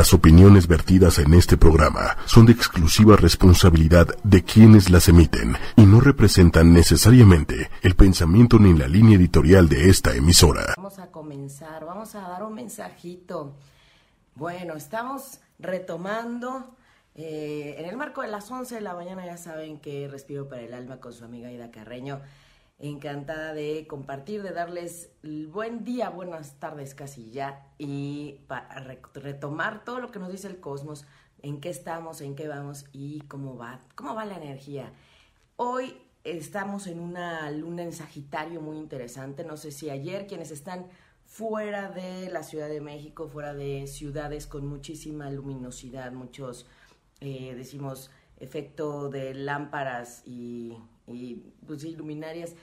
Las opiniones vertidas en este programa son de exclusiva responsabilidad de quienes las emiten y no representan necesariamente el pensamiento ni la línea editorial de esta emisora. Vamos a comenzar, vamos a dar un mensajito. Bueno, estamos retomando eh, en el marco de las 11 de la mañana, ya saben que Respiro para el Alma con su amiga Ida Carreño encantada de compartir, de darles el buen día, buenas tardes casi ya, y para retomar todo lo que nos dice el cosmos, en qué estamos, en qué vamos y cómo va, cómo va la energía. Hoy estamos en una luna en Sagitario muy interesante, no sé si ayer quienes están fuera de la Ciudad de México, fuera de ciudades con muchísima luminosidad, muchos, eh, decimos, efecto de lámparas y, y pues, luminarias,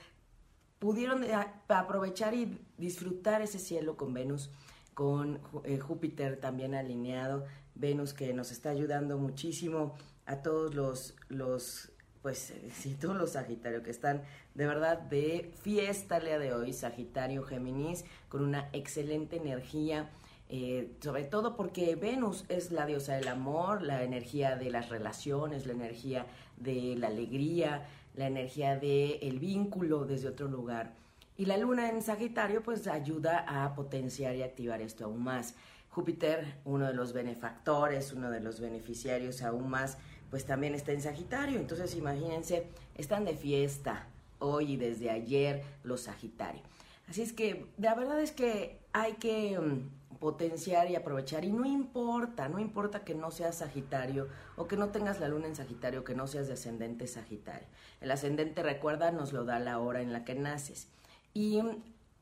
pudieron aprovechar y disfrutar ese cielo con Venus, con eh, Júpiter también alineado, Venus que nos está ayudando muchísimo a todos los, los pues sí, todos los Sagitario que están de verdad de fiesta el día de hoy, Sagitario Géminis, con una excelente energía, eh, sobre todo porque Venus es la diosa del amor, la energía de las relaciones, la energía de la alegría, la energía del el vínculo desde otro lugar. Y la luna en Sagitario pues ayuda a potenciar y activar esto aún más. Júpiter, uno de los benefactores, uno de los beneficiarios aún más, pues también está en Sagitario. Entonces imagínense, están de fiesta hoy y desde ayer los Sagitario. Así es que la verdad es que hay que mm, potenciar y aprovechar. Y no importa, no importa que no seas Sagitario o que no tengas la luna en Sagitario, que no seas de ascendente Sagitario. El ascendente, recuerda, nos lo da la hora en la que naces. Y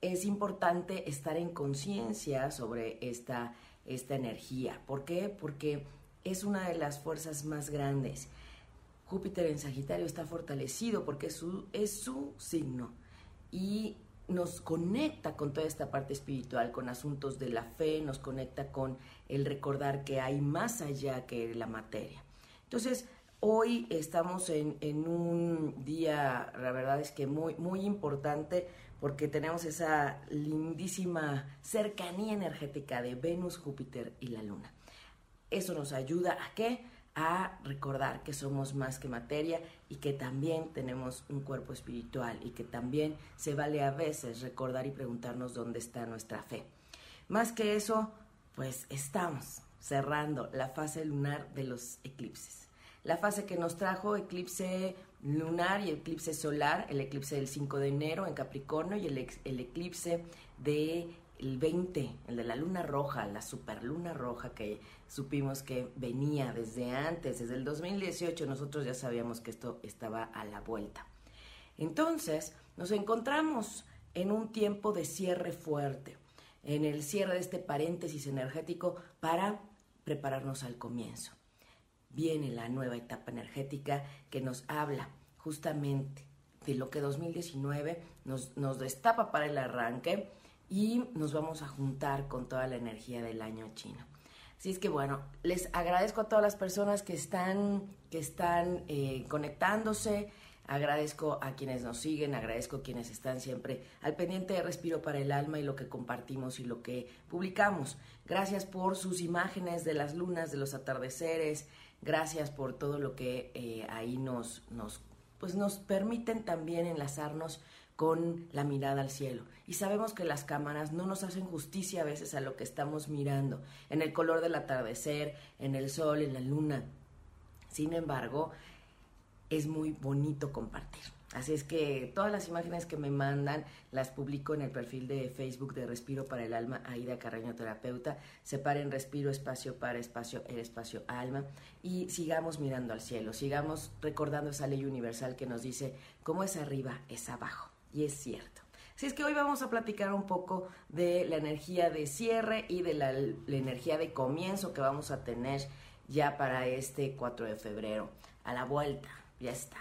es importante estar en conciencia sobre esta, esta energía. ¿Por qué? Porque es una de las fuerzas más grandes. Júpiter en Sagitario está fortalecido porque es su, es su signo. Y nos conecta con toda esta parte espiritual, con asuntos de la fe, nos conecta con el recordar que hay más allá que la materia. Entonces, hoy estamos en, un día, la verdad es que muy, muy importante porque tenemos esa lindísima cercanía energética de Venus, Júpiter y la Luna. Eso nos ayuda a qué? a recordar que somos más que materia y que también tenemos un cuerpo espiritual y que también se vale a veces recordar y preguntarnos dónde está nuestra fe. Más que eso, pues estamos cerrando la fase lunar de los eclipses. La fase que nos trajo eclipse lunar y eclipse solar, el eclipse del 5 de enero en Capricornio y el, el eclipse de el 20, el de la luna roja, la superluna roja que supimos que venía desde antes, desde el 2018, nosotros ya sabíamos que esto estaba a la vuelta. Entonces, nos encontramos en un tiempo de cierre fuerte, en el cierre de este paréntesis energético para prepararnos al comienzo. Viene la nueva etapa energética que nos habla justamente de lo que 2019 nos, nos destapa para el arranque y nos vamos a juntar con toda la energía del año chino. Así es que bueno, les agradezco a todas las personas que están, que están eh, conectándose, agradezco a quienes nos siguen, agradezco a quienes están siempre al pendiente de Respiro para el Alma y lo que compartimos y lo que publicamos. Gracias por sus imágenes de las lunas, de los atardeceres, gracias por todo lo que eh, ahí nos, nos, pues nos permiten también enlazarnos con la mirada al cielo. Y sabemos que las cámaras no nos hacen justicia a veces a lo que estamos mirando, en el color del atardecer, en el sol, en la luna. Sin embargo, es muy bonito compartir. Así es que todas las imágenes que me mandan las publico en el perfil de Facebook de Respiro para el Alma, Aida Carreño Terapeuta. Separen respiro, espacio para espacio, el espacio alma. Y sigamos mirando al cielo, sigamos recordando esa ley universal que nos dice, cómo es arriba, es abajo y es cierto. Así es que hoy vamos a platicar un poco de la energía de cierre y de la, energía de comienzo que vamos a tener ya para este 4 de febrero. A la vuelta, ya está.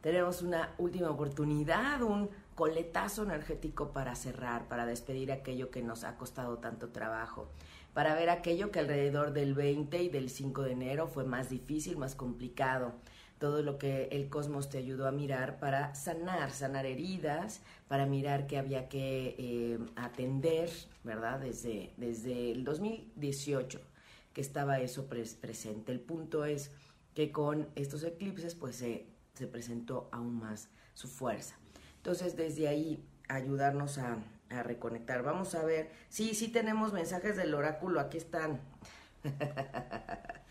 Tenemos una última oportunidad, un coletazo energético para cerrar, para despedir aquello que nos ha costado tanto trabajo, para ver aquello que alrededor del 20 y del 5 de enero fue más difícil, más complicado todo lo que el cosmos te ayudó a mirar para sanar, sanar heridas, para mirar que había que eh, atender, ¿verdad? Desde, desde el 2018 que estaba eso presente. El punto es que con estos eclipses pues se, se presentó aún más su fuerza. Entonces desde ahí ayudarnos a, a reconectar. Vamos a ver, sí, sí tenemos mensajes del oráculo, aquí están.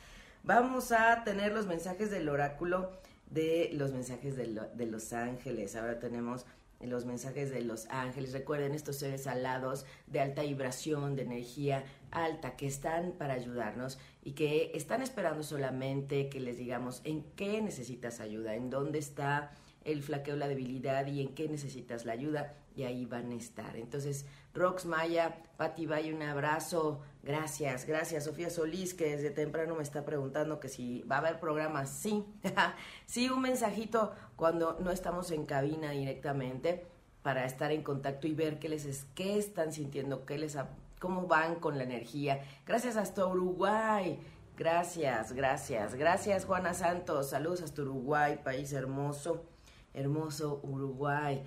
Vamos a tener los mensajes del oráculo de los mensajes de, los ángeles. Ahora tenemos los mensajes de los ángeles. Recuerden estos seres alados de alta vibración, de energía alta, que están para ayudarnos y que están esperando solamente que les digamos en qué necesitas ayuda, en dónde está el flaqueo, la debilidad y en qué necesitas la ayuda y ahí van a estar. Entonces, Rox Maya, Pati Valle, un abrazo. Gracias, gracias. Sofía Solís, que desde temprano me está preguntando que si va a haber programas. Sí, sí, un mensajito cuando no estamos en cabina directamente para estar en contacto y ver qué les es, qué están sintiendo, qué les cómo van con la energía. Gracias hasta Uruguay. Gracias, gracias. Gracias Juana Santos. Saludos hasta Uruguay, país hermoso. Hermoso Uruguay.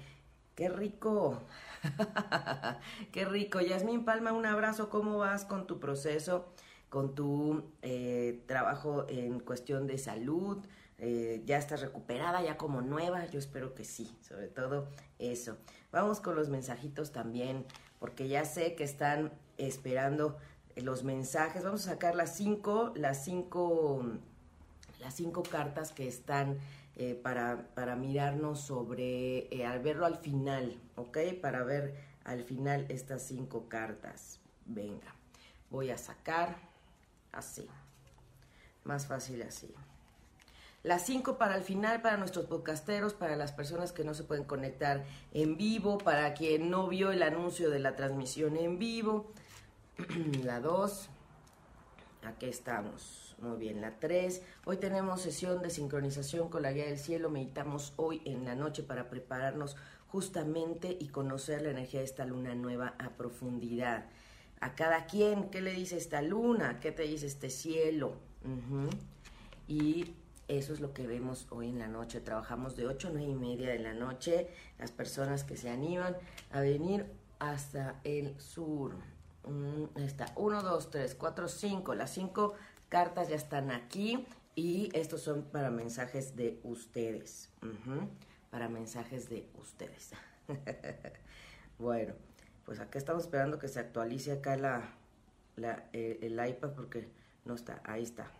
Qué rico. Qué rico. Yasmín Palma, un abrazo. ¿Cómo vas con tu proceso, con tu eh, trabajo en cuestión de salud? Eh, ¿Ya estás recuperada, ya como nueva? Yo espero que sí, sobre todo eso. Vamos con los mensajitos también, porque ya sé que están esperando los mensajes. Vamos a sacar las cinco, las cinco, las cinco cartas que están eh, para, para, mirarnos sobre, eh, al verlo al final, ¿ok? Para ver al final estas cinco cartas. Venga, voy a sacar así, más fácil así. Las cinco para el final, para nuestros podcasteros, para las personas que no se pueden conectar en vivo, para quien no vio el anuncio de la transmisión en vivo. la dos, aquí estamos. Muy bien, la 3. Hoy tenemos sesión de sincronización con la guía del cielo. Meditamos hoy en la noche para prepararnos justamente y conocer la energía de esta luna nueva a profundidad. A cada quien, ¿qué le dice esta luna? ¿Qué te dice este cielo? Y eso es lo que vemos hoy en la noche. Trabajamos de 8 a 9 y media de la noche. Las personas que se animan a venir hasta el sur. Mm, está 1, 2, 3, 4, 5. Las 5 cartas ya están aquí y estos son para mensajes de ustedes. Para mensajes de ustedes. bueno, pues acá estamos esperando que se actualice acá la, el iPad porque no está. Ahí está.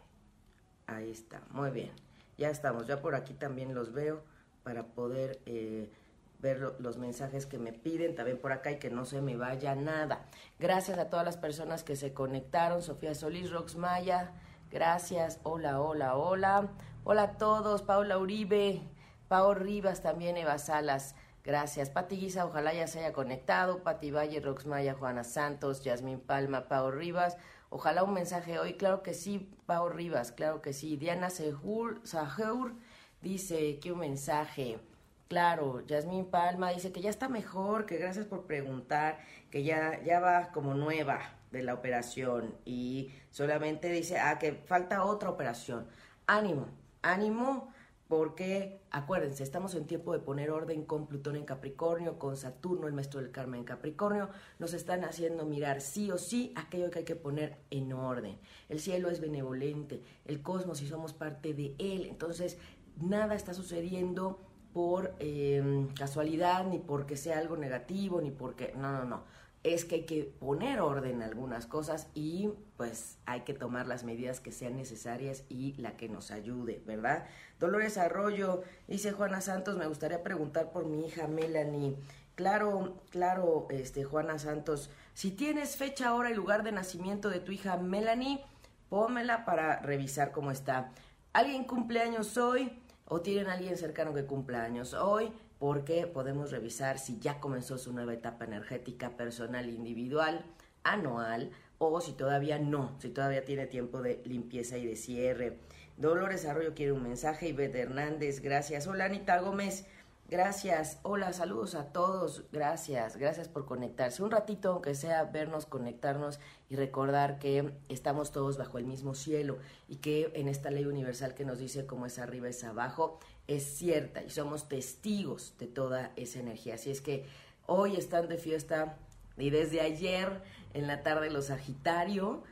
Ahí está. Muy bien. Ya estamos. Ya por aquí también los veo para poder... Eh, ver los mensajes que me piden también por acá y que no se me vaya nada. Gracias a todas las personas que se conectaron. Sofía Solís, Rox Maya, gracias. Hola, hola, hola. Hola a todos. Paula Uribe, Pao Rivas también, Eva Salas. Gracias. Pati Guisa, ojalá ya se haya conectado. Pati Valle, Rox Maya, Juana Santos, Yasmín Palma, Pao Rivas. Ojalá un mensaje hoy. Claro que sí, Pao Rivas, claro que sí. Diana Sahur dice que un mensaje. Claro, Yasmín Palma dice que ya está mejor, que gracias por preguntar, que ya, ya va como nueva de la operación y solamente dice, ah, que falta otra operación. Ánimo, ánimo, porque acuérdense, estamos en tiempo de poner orden con Plutón en Capricornio, con Saturno, el maestro del karma en Capricornio, nos están haciendo mirar sí o sí aquello que hay que poner en orden. El cielo es benevolente, el cosmos y somos parte de él, entonces nada está sucediendo por em, casualidad, ni porque sea algo negativo, ni porque... No, no, no. Es que hay que poner orden en algunas cosas y pues hay que tomar las medidas que sean necesarias y la que nos ayude, ¿verdad? Dolores Arroyo, dice Juana Santos, me gustaría preguntar por mi hija Melanie. Claro, claro, este Juana Santos, si tienes fecha, hora y lugar de nacimiento de tu hija Melanie, pómela para revisar cómo está. ¿Alguien cumpleaños hoy? O tienen a alguien cercano que cumpla años hoy, porque podemos revisar si ya comenzó su nueva etapa energética personal individual, anual, o si todavía no, si todavía tiene tiempo de limpieza y de cierre. Dolores Arroyo quiere un mensaje, Ivette Hernández, gracias. Hola Anita Gómez, Gracias, hola, saludos a todos, gracias, gracias por conectarse. Un ratito, aunque sea vernos, conectarnos y recordar que estamos todos bajo el mismo cielo y que en esta ley universal que nos dice cómo es arriba es abajo, es cierta y somos testigos de toda esa energía. Así es que hoy están de fiesta y desde ayer en la tarde los Sagitario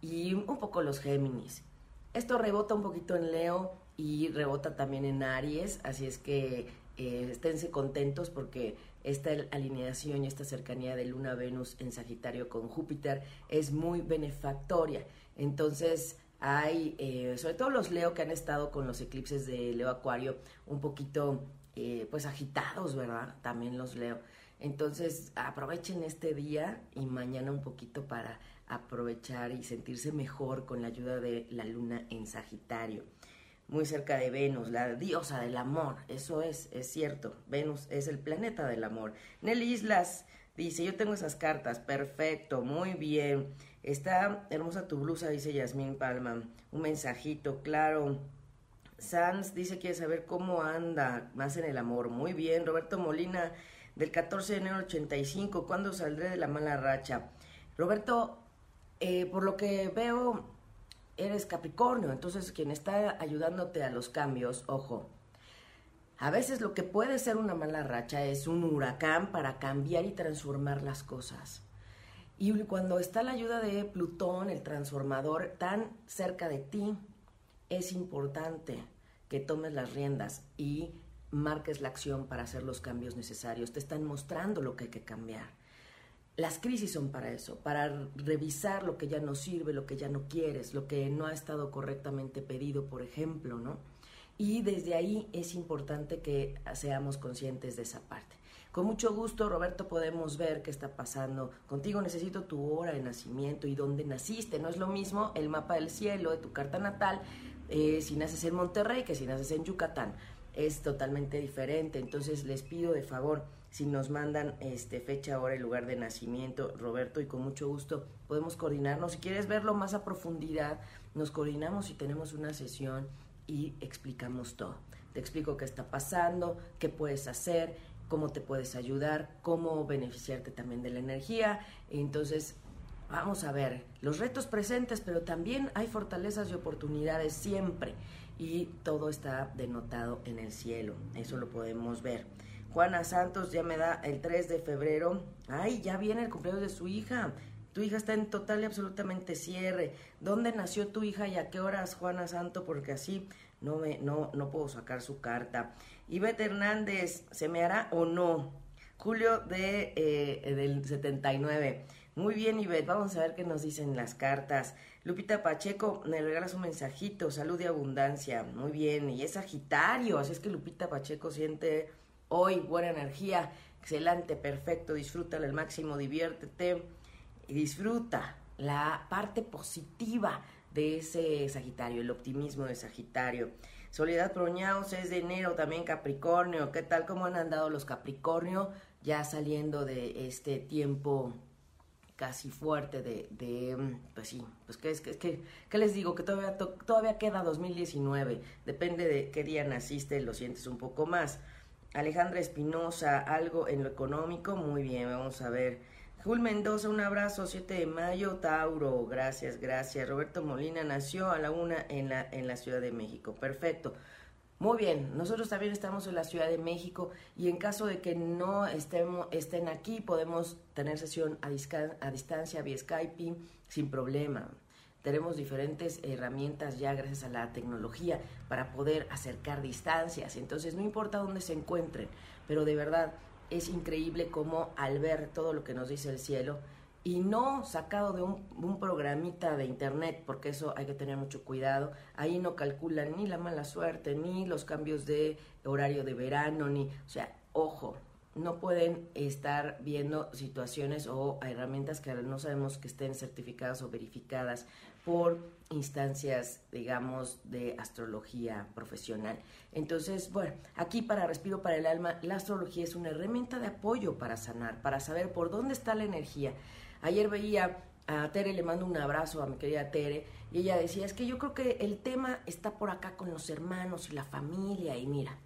y un poco los Géminis. Esto rebota un poquito en Leo y rebota también en Aries, así es que eh, esténse contentos porque esta alineación y esta cercanía de Luna-Venus en Sagitario con Júpiter es muy benefactoria. Entonces, hay, eh, sobre todo los Leo que han estado con los eclipses de Leo Acuario, un poquito, eh, pues agitados, ¿verdad? También los Leo. Entonces, aprovechen este día y mañana un poquito para aprovechar y sentirse mejor con la ayuda de la luna en Sagitario. Muy cerca de Venus, la diosa del amor, eso es, es cierto. Venus es el planeta del amor. Nelly Islas dice, yo tengo esas cartas, perfecto, muy bien. Está hermosa tu blusa, dice Yasmín Palma. Un mensajito, claro. Sanz dice, quiere saber cómo anda más en el amor. Muy bien. Roberto Molina del 14 de enero 85, ¿cuándo saldré de la mala racha? Roberto, eh, por lo que veo, eres Capricornio, entonces quien está ayudándote a los cambios, ojo, a veces lo que puede ser una mala racha es un huracán para cambiar y transformar las cosas. Y cuando está la ayuda de Plutón, el transformador, tan cerca de ti, es importante que tomes las riendas y marques la acción para hacer los cambios necesarios. Te están mostrando lo que hay que cambiar. Las crisis son para eso, para revisar lo que ya no sirve, lo que ya no quieres, lo que no ha estado correctamente pedido, por ejemplo, ¿no? Y desde ahí es importante que seamos conscientes de esa parte. Con mucho gusto, Roberto, podemos ver qué está pasando. Contigo necesito tu hora de nacimiento y dónde naciste. No es lo mismo el mapa del cielo de tu carta natal eh, si naces en Monterrey que si naces en Yucatán es totalmente diferente. Entonces les pido de favor, si nos mandan este fecha, hora y lugar de nacimiento, Roberto, y con mucho gusto podemos coordinarnos. Si quieres verlo más a profundidad, nos coordinamos y tenemos una sesión y explicamos todo. Te explico qué está pasando, qué puedes hacer, cómo te puedes ayudar, cómo beneficiarte también de la energía. Entonces, vamos a ver los retos presentes, pero también hay fortalezas y oportunidades siempre y todo está denotado en el cielo. Eso lo podemos ver. Juana Santos ya me da el 3 de febrero. Ay, ya viene el cumpleaños de su hija. Tu hija está en total y absolutamente cierre. ¿Dónde nació tu hija y a qué horas, Juana Santo? Porque así no, me, no, no puedo sacar su carta. Ivette Hernández, ¿se me hará o no? Julio de, eh, del 79. Muy bien, Ivette, vamos a ver qué nos dicen las cartas. Lupita Pacheco, me regalas un mensajito, salud y abundancia. Muy bien, y es Sagitario, así es que Lupita Pacheco siente hoy buena energía, excelente, perfecto, disfrútala al máximo, diviértete y disfruta la parte positiva de ese Sagitario, el optimismo de Sagitario. Soledad Proñaos es de enero también Capricornio. ¿Qué tal? ¿Cómo han andado los Capricornio? Ya saliendo de este tiempo casi fuerte de, pues sí, pues que es que, que, ¿qué les digo? Que todavía, todavía queda 2019, depende de qué día naciste, lo sientes un poco más. Alejandra Espinosa, algo en lo económico, muy bien, vamos a ver. Jul Mendoza, un abrazo, 7 de mayo, Tauro, gracias, gracias. Roberto Molina nació a la una en la, en la Ciudad de México, perfecto. Muy bien, nosotros también estamos en la Ciudad de México y en caso de que no estemos, estén aquí, podemos tener sesión a, a distancia vía Skype sin problema. Tenemos diferentes herramientas ya gracias a la tecnología para poder acercar distancias. Entonces, no importa dónde se encuentren, pero de verdad es increíble cómo al ver todo lo que nos dice el cielo, y no sacado de un, programita de internet, porque eso hay que tener mucho cuidado. Ahí no calculan ni la mala suerte, ni los cambios de horario de verano, ni, o sea, ojo, no pueden estar viendo situaciones o herramientas que no sabemos que estén certificadas o verificadas por instancias, digamos, de astrología profesional. Entonces, bueno, aquí para Respiro para el Alma, la astrología es una herramienta de apoyo para sanar, para saber por dónde está la energía. Ayer veía a Tere, le mando un abrazo a mi querida Tere, y ella decía, es que yo creo que el tema está por acá con los hermanos y la familia, y mira.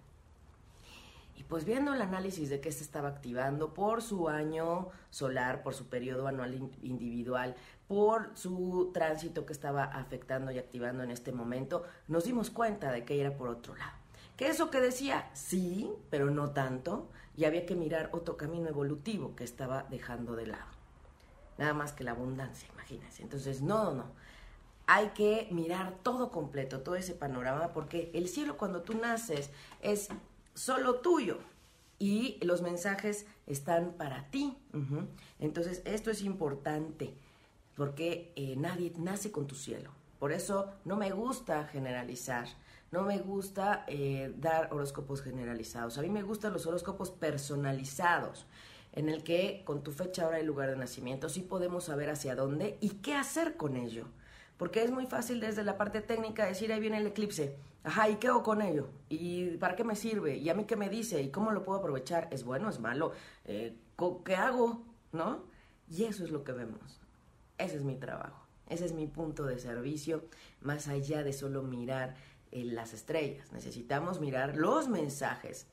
Y pues viendo el análisis de qué se estaba activando por su año solar, por su periodo anual individual, por su tránsito que estaba afectando y activando en este momento, nos dimos cuenta de que era por otro lado. Que eso que decía, sí, pero no tanto, y había que mirar otro camino evolutivo que estaba dejando de lado nada más que la abundancia, imagínense. Entonces, no, no, hay que mirar todo completo, todo ese panorama, porque el cielo cuando tú naces es solo tuyo y los mensajes están para ti. Entonces, esto es importante porque eh, nadie nace con tu cielo. Por eso no me gusta generalizar, no me gusta eh, dar horóscopos generalizados. A mí me gustan los horóscopos personalizados, en el que con tu fecha, hora y lugar de nacimiento sí podemos saber hacia dónde y qué hacer con ello. Porque es muy fácil desde la parte técnica decir, ahí viene el eclipse. Ajá, ¿y qué hago con ello? ¿Y para qué me sirve? ¿Y a mí qué me dice? ¿Y cómo lo puedo aprovechar? ¿Es bueno? ¿Es malo? Eh, ¿Qué hago? ¿No? Y eso es lo que vemos. Ese es mi trabajo. Ese es mi punto de servicio, más allá de solo mirar eh, las estrellas. Necesitamos mirar los mensajes,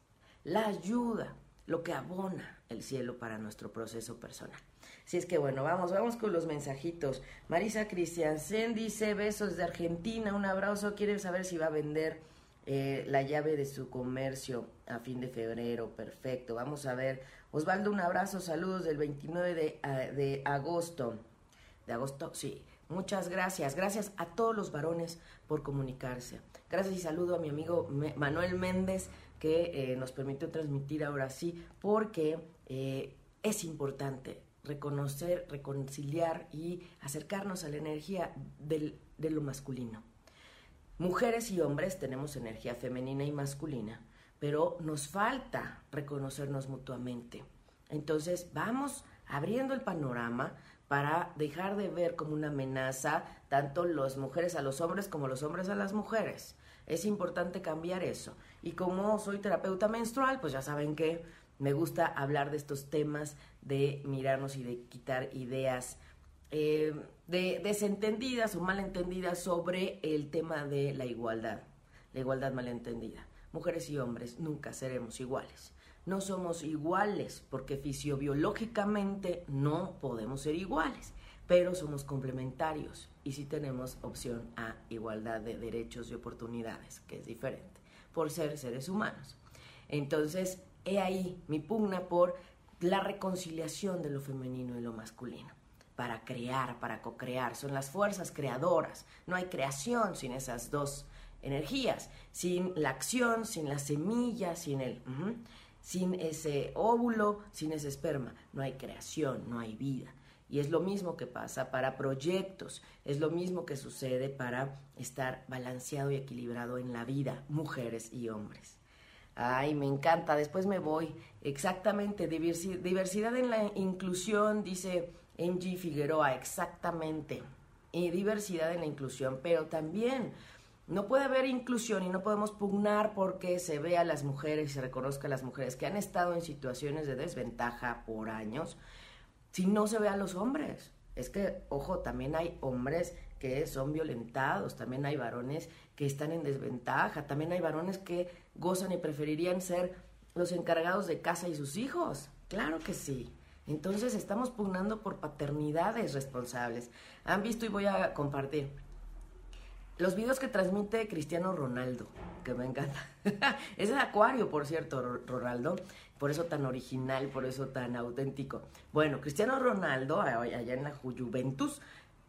la ayuda, lo que abona el cielo para nuestro proceso personal. Si es que bueno, vamos, vamos con los mensajitos. Marisa Cristiansen dice, besos de Argentina, un abrazo, quiere saber si va a vender eh, la llave de su comercio a fin de febrero, perfecto. Vamos a ver, Osvaldo, un abrazo, saludos del 29 de, ah, de agosto. De agosto, sí. Muchas gracias. Gracias a todos los varones por comunicarse. Gracias y saludo a mi amigo Manuel Méndez que eh, nos permitió transmitir ahora sí, porque eh, es importante reconocer, reconciliar y acercarnos a la energía de lo masculino. Mujeres y hombres tenemos energía femenina y masculina, pero nos falta reconocernos mutuamente. Entonces vamos abriendo el panorama para dejar de ver como una amenaza tanto las mujeres a los hombres como los hombres a las mujeres. Es importante cambiar eso. Y como soy terapeuta menstrual, pues ya saben que me gusta hablar de estos temas, de mirarnos y de quitar ideas eh, de, desentendidas o malentendidas sobre el tema de la igualdad, la igualdad malentendida. Mujeres y hombres nunca seremos iguales. No somos iguales porque fisiobiológicamente no podemos ser iguales, pero somos complementarios y sí tenemos opción a igualdad de derechos y oportunidades, que es diferente, por ser seres humanos. Entonces, he ahí mi pugna por la reconciliación de lo femenino y lo masculino, para crear, para co-crear. Son las fuerzas creadoras. No hay creación sin esas dos energías, sin la acción, sin la semilla, sin el... sin ese óvulo, sin ese esperma. No hay creación, no hay vida. Y es lo mismo que pasa para proyectos, es lo mismo que sucede para estar balanceado y equilibrado en la vida, mujeres y hombres. Ay, me encanta, después me voy. Exactamente, diversidad en la inclusión, dice Angie Figueroa, exactamente. Y diversidad en la inclusión, pero también no puede haber inclusión y no podemos pugnar porque se vea a las mujeres y se reconozca a las mujeres que han estado en situaciones de desventaja por años si no se ve a los hombres. Es que, ojo, también hay hombres que son violentados, también hay varones que están en desventaja, también hay varones que gozan y preferirían ser los encargados de casa y sus hijos. Claro que sí. Entonces estamos pugnando por paternidades responsables. Han visto y voy a compartir los videos que transmite Cristiano Ronaldo, que me encanta. es de Acuario, por cierto, Ronaldo. Por eso tan original, por eso tan auténtico. Bueno, Cristiano Ronaldo, allá en la Juventus,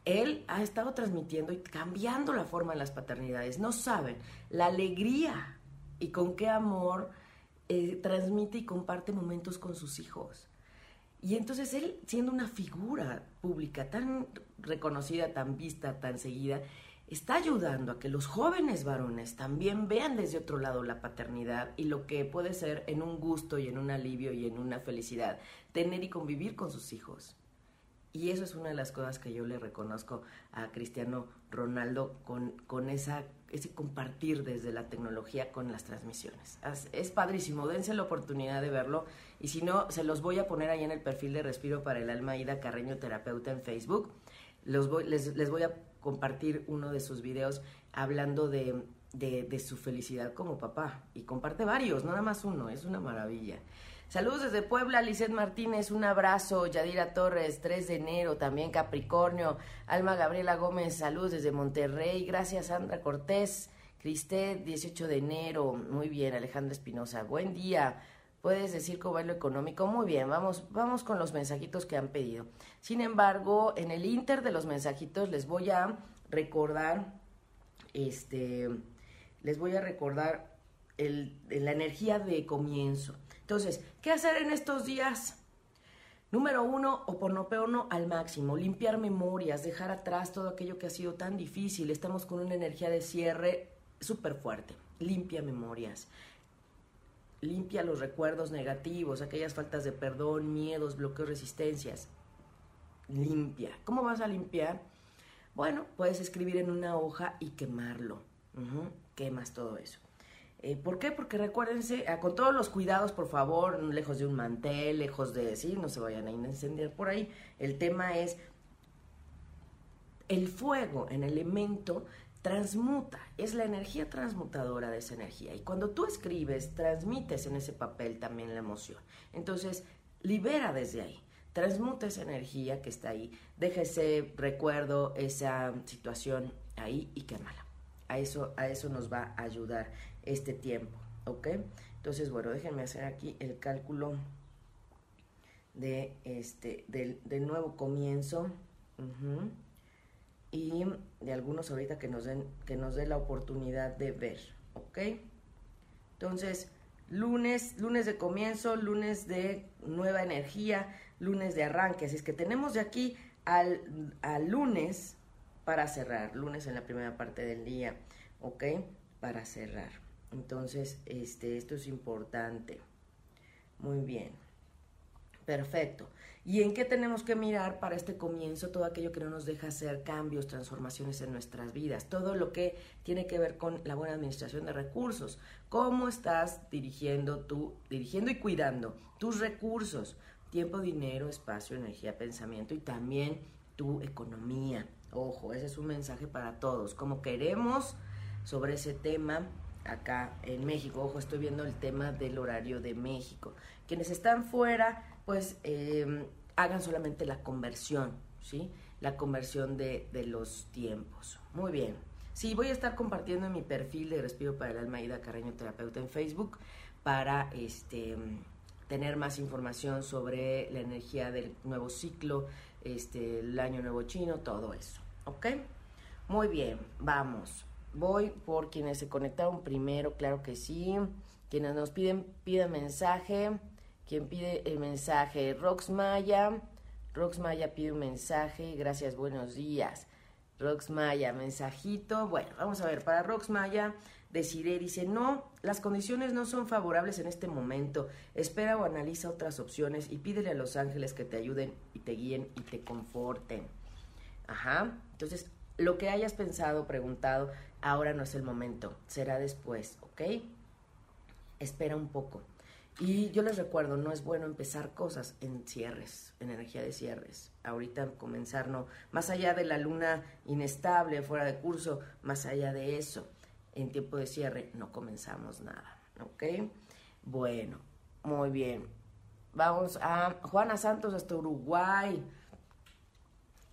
él ha estado transmitiendo y cambiando la forma de las paternidades. No saben la alegría y con qué amor eh, transmite y comparte momentos con sus hijos. Y entonces él, siendo una figura pública tan reconocida, tan vista, tan seguida, está ayudando a que los jóvenes varones también vean desde otro lado la paternidad y lo que puede ser en un gusto y en un alivio y en una felicidad tener y convivir con sus hijos. Y eso es una de las cosas que yo le reconozco a Cristiano Ronaldo con, con esa, ese compartir desde la tecnología con las transmisiones. Es, padrísimo, dense la oportunidad de verlo. Y si no, se los voy a poner ahí en el perfil de Respiro para el Alma Ida Carreño Terapeuta en Facebook. Los les, les voy a compartir uno de sus videos hablando de, de, su felicidad como papá. Y comparte varios, no nada más uno, es una maravilla. Saludos desde Puebla, Lizeth Martínez, un abrazo. Yadira Torres, 3 de enero, también Capricornio. Alma Gabriela Gómez, saludos desde Monterrey. Gracias, Sandra Cortés. Cristet, 18 de enero. Muy bien, Alejandra Espinosa. Buen día. Puedes decir es lo económico. Muy bien, vamos, vamos con los mensajitos que han pedido. Sin embargo, en el inter de los mensajitos les voy a recordar, este, les voy a recordar el, la energía de comienzo. Entonces, ¿qué hacer en estos días? Número uno, oponopono al máximo, limpiar memorias, dejar atrás todo aquello que ha sido tan difícil. Estamos con una energía de cierre súper fuerte. Limpia memorias, limpia los recuerdos negativos, aquellas faltas de perdón, miedos, bloqueos, resistencias. Limpia. ¿Cómo vas a limpiar? Bueno, puedes escribir en una hoja y quemarlo. Quemas todo eso. Eh, ¿Por qué? Porque recuérdense, ah, con todos los cuidados, por favor, lejos de un mantel, lejos de, sí, no se vayan a incendiar por ahí. El tema es, el fuego en elemento transmuta, es la energía transmutadora de esa energía. Y cuando tú escribes, transmites en ese papel también la emoción. Entonces, libera desde ahí, transmuta esa energía que está ahí, deja ese recuerdo, esa situación ahí y quémala. A eso, a eso nos va a ayudar este tiempo, ¿ok? Entonces, bueno, déjenme hacer aquí el cálculo de este, del, nuevo comienzo y de algunos ahorita que nos den, que nos dé la oportunidad de ver, ¿ok? Entonces, lunes, lunes de comienzo, lunes de nueva energía, lunes de arranque, así es que tenemos de aquí al, al lunes para cerrar, lunes en la primera parte del día, ¿ok? Para cerrar. Entonces, este, esto es importante. Muy bien. Perfecto. ¿Y en qué tenemos que mirar para este comienzo? Todo aquello que no nos deja hacer cambios, transformaciones en nuestras vidas. Todo lo que tiene que ver con la buena administración de recursos. ¿Cómo estás dirigiendo tú, dirigiendo y cuidando tus recursos? Tiempo, dinero, espacio, energía, pensamiento y también tu economía. Ojo, ese es un mensaje para todos. Como queremos sobre ese tema acá en México. Ojo, estoy viendo el tema del horario de México. Quienes están fuera, pues em, hagan solamente la conversión, ¿sí? La conversión de, de, los tiempos. Muy bien. Sí, voy a estar compartiendo en mi perfil de Respiro para el Alma Ida Carreño Terapeuta en Facebook para este tener más información sobre la energía del nuevo ciclo, este, el año nuevo chino, todo eso. ¿Ok? Muy bien, vamos. Voy por quienes se conectaron primero, claro que sí. Quienes nos piden, piden mensaje. Quien pide el mensaje, Rox Maya. Rox Maya pide un mensaje. Gracias, buenos días. Rox Maya, mensajito. Bueno, vamos a ver, para Rox Maya, deciré, dice, no, las condiciones no son favorables en este momento. Espera o analiza otras opciones y pídele a los ángeles que te ayuden y te guíen y te conforten. Ajá. Entonces, lo que hayas pensado, preguntado, ahora no es el momento, será después, ¿ok? Espera un poco. Y yo les recuerdo, no es bueno empezar cosas en cierres, en energía de cierres. Ahorita comenzar, no. Más allá de la luna inestable, fuera de curso, más allá de eso, en tiempo de cierre, no comenzamos nada, ¿ok? Bueno, muy bien. Vamos a Juana Santos hasta Uruguay.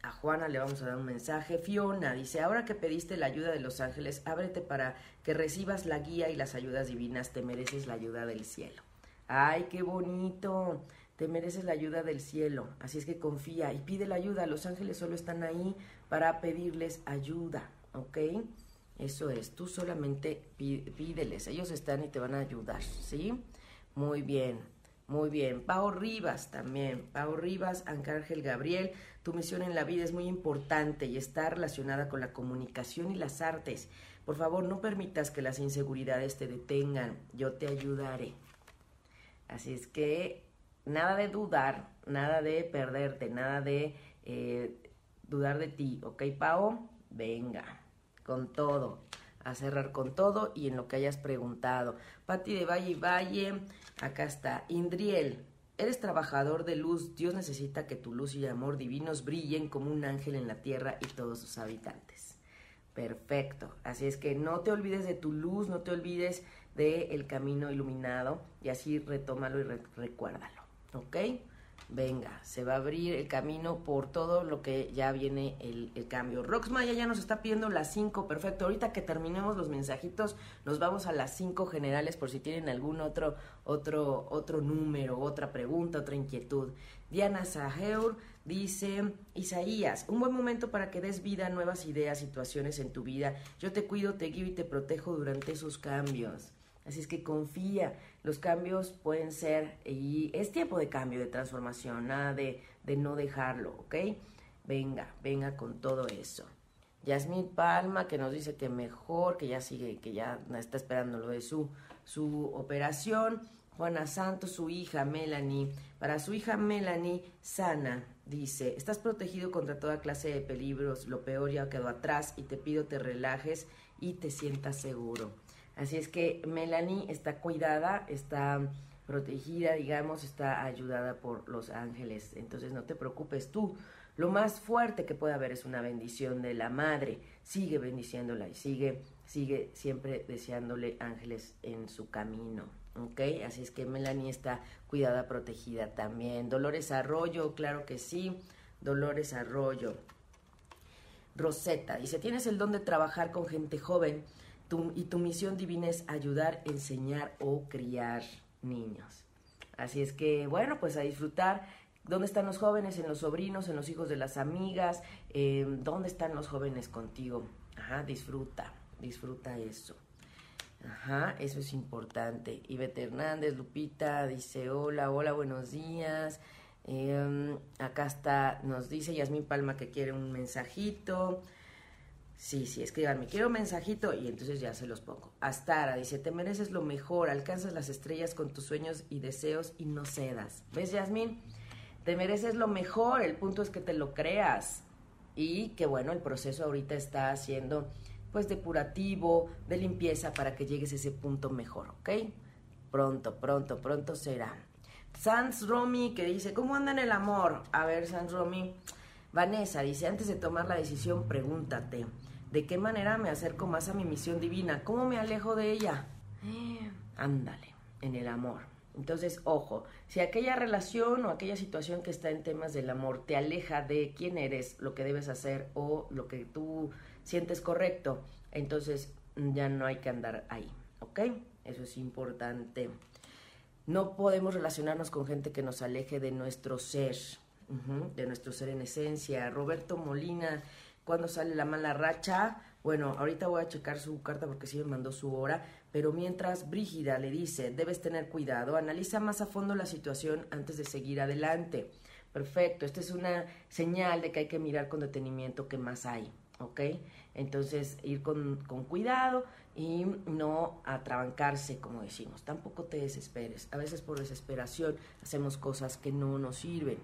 A Juana le vamos a dar un mensaje. Fiona dice, ahora que pediste la ayuda de los ángeles, ábrete para que recibas la guía y las ayudas divinas. Te mereces la ayuda del cielo. Ay, qué bonito. Te mereces la ayuda del cielo. Así es que confía y pide la ayuda. Los ángeles solo están ahí para pedirles ayuda. ¿Ok? Eso es. Tú solamente pídeles. Ellos están y te van a ayudar. ¿Sí? Muy bien. Muy bien. Pau Rivas también. Pau Rivas, Ancárgel Gabriel. Tu misión en la vida es muy importante y está relacionada con la comunicación y las artes. Por favor, no permitas que las inseguridades te detengan. Yo te ayudaré. Así es que nada de dudar, nada de perderte, nada de eh, dudar de ti. ¿Ok, Pau? Venga, con todo a cerrar con todo y en lo que hayas preguntado. Pati de Valle y Valle, acá está. Indriel, eres trabajador de luz. Dios necesita que tu luz y amor divinos brillen como un ángel en la tierra y todos sus habitantes. Perfecto. Así es que no te olvides de tu luz, no te olvides del el camino iluminado y así retómalo y recuérdalo. ¿Ok? venga, se va a abrir el camino por todo lo que ya viene el, cambio. Rox Maya ya nos está pidiendo las cinco, perfecto. Ahorita que terminemos los mensajitos, nos vamos a las cinco generales por si tienen algún otro, otro, otro número, otra pregunta, otra inquietud. Diana Saheur dice, Isaías, un buen momento para que des vida a nuevas ideas, situaciones en tu vida. Yo te cuido, te guío y te protejo durante esos cambios. Así es que confía, los cambios pueden ser, y es tiempo de cambio, de transformación, nada de, de no dejarlo, ¿ok? Venga, venga con todo eso. Yasmín Palma, que nos dice que mejor, que ya sigue, que ya está esperando lo de su, su operación. Juana Santos, su hija Melanie. Para su hija Melanie, sana, dice, estás protegido contra toda clase de peligros, lo peor ya quedó atrás y te pido te relajes y te sientas seguro. Así es que Melanie está cuidada, está protegida, digamos, está ayudada por los ángeles. Entonces no te preocupes tú. Lo más fuerte que puede haber es una bendición de la madre. Sigue bendiciéndola y sigue, sigue siempre deseándole ángeles en su camino. ¿Ok? Así es que Melanie está cuidada, protegida también. Dolores Arroyo, claro que sí. Dolores Arroyo. Rosetta dice, tienes el don de trabajar con gente joven y tu misión divina es ayudar, enseñar o criar niños. Así es que, bueno, pues a disfrutar. ¿Dónde están los jóvenes? En los sobrinos, en los hijos de las amigas. Eh, ¿Dónde están los jóvenes contigo? Ajá, disfruta, disfruta eso. Ajá, eso es importante. Ivete Hernández, Lupita, dice hola, hola, buenos días. Em, acá está, nos dice Yasmín Palma que quiere un mensajito. Sí, sí, escríbanme, quiero un mensajito y entonces ya se los pongo. Astara dice, te mereces lo mejor, alcanzas las estrellas con tus sueños y deseos y no cedas. ¿Ves, Yasmín? Te mereces lo mejor, el punto es que te lo creas. Y que bueno, el proceso ahorita está haciendo pues depurativo, de limpieza para que llegues a ese punto mejor, ¿ok? Pronto, pronto, pronto será. Sans Romy que dice, ¿cómo anda en el amor? A ver, Sans Romy. Vanessa dice, antes de tomar la decisión, pregúntate, ¿de qué manera me acerco más a mi misión divina? ¿Cómo me alejo de ella? ándale, en el amor. Entonces, ojo, si aquella relación o aquella situación que está en temas del amor te aleja de quién eres, lo que debes hacer o lo que tú sientes correcto, entonces ya no hay que andar ahí, ¿ok? Eso es importante. No podemos relacionarnos con gente que nos aleje de nuestro ser, de nuestro ser en esencia. Roberto Molina, cuando sale la mala racha? Bueno, ahorita voy a checar su carta porque sí me mandó su hora, pero mientras Brígida le dice, debes tener cuidado, analiza más a fondo la situación antes de seguir adelante. Perfecto, esta es una señal de que hay que mirar con detenimiento qué más hay, ¿ok? Entonces, ir con, con cuidado y no atrabancarse, como decimos. Tampoco te desesperes. A veces por desesperación hacemos cosas que no nos sirven.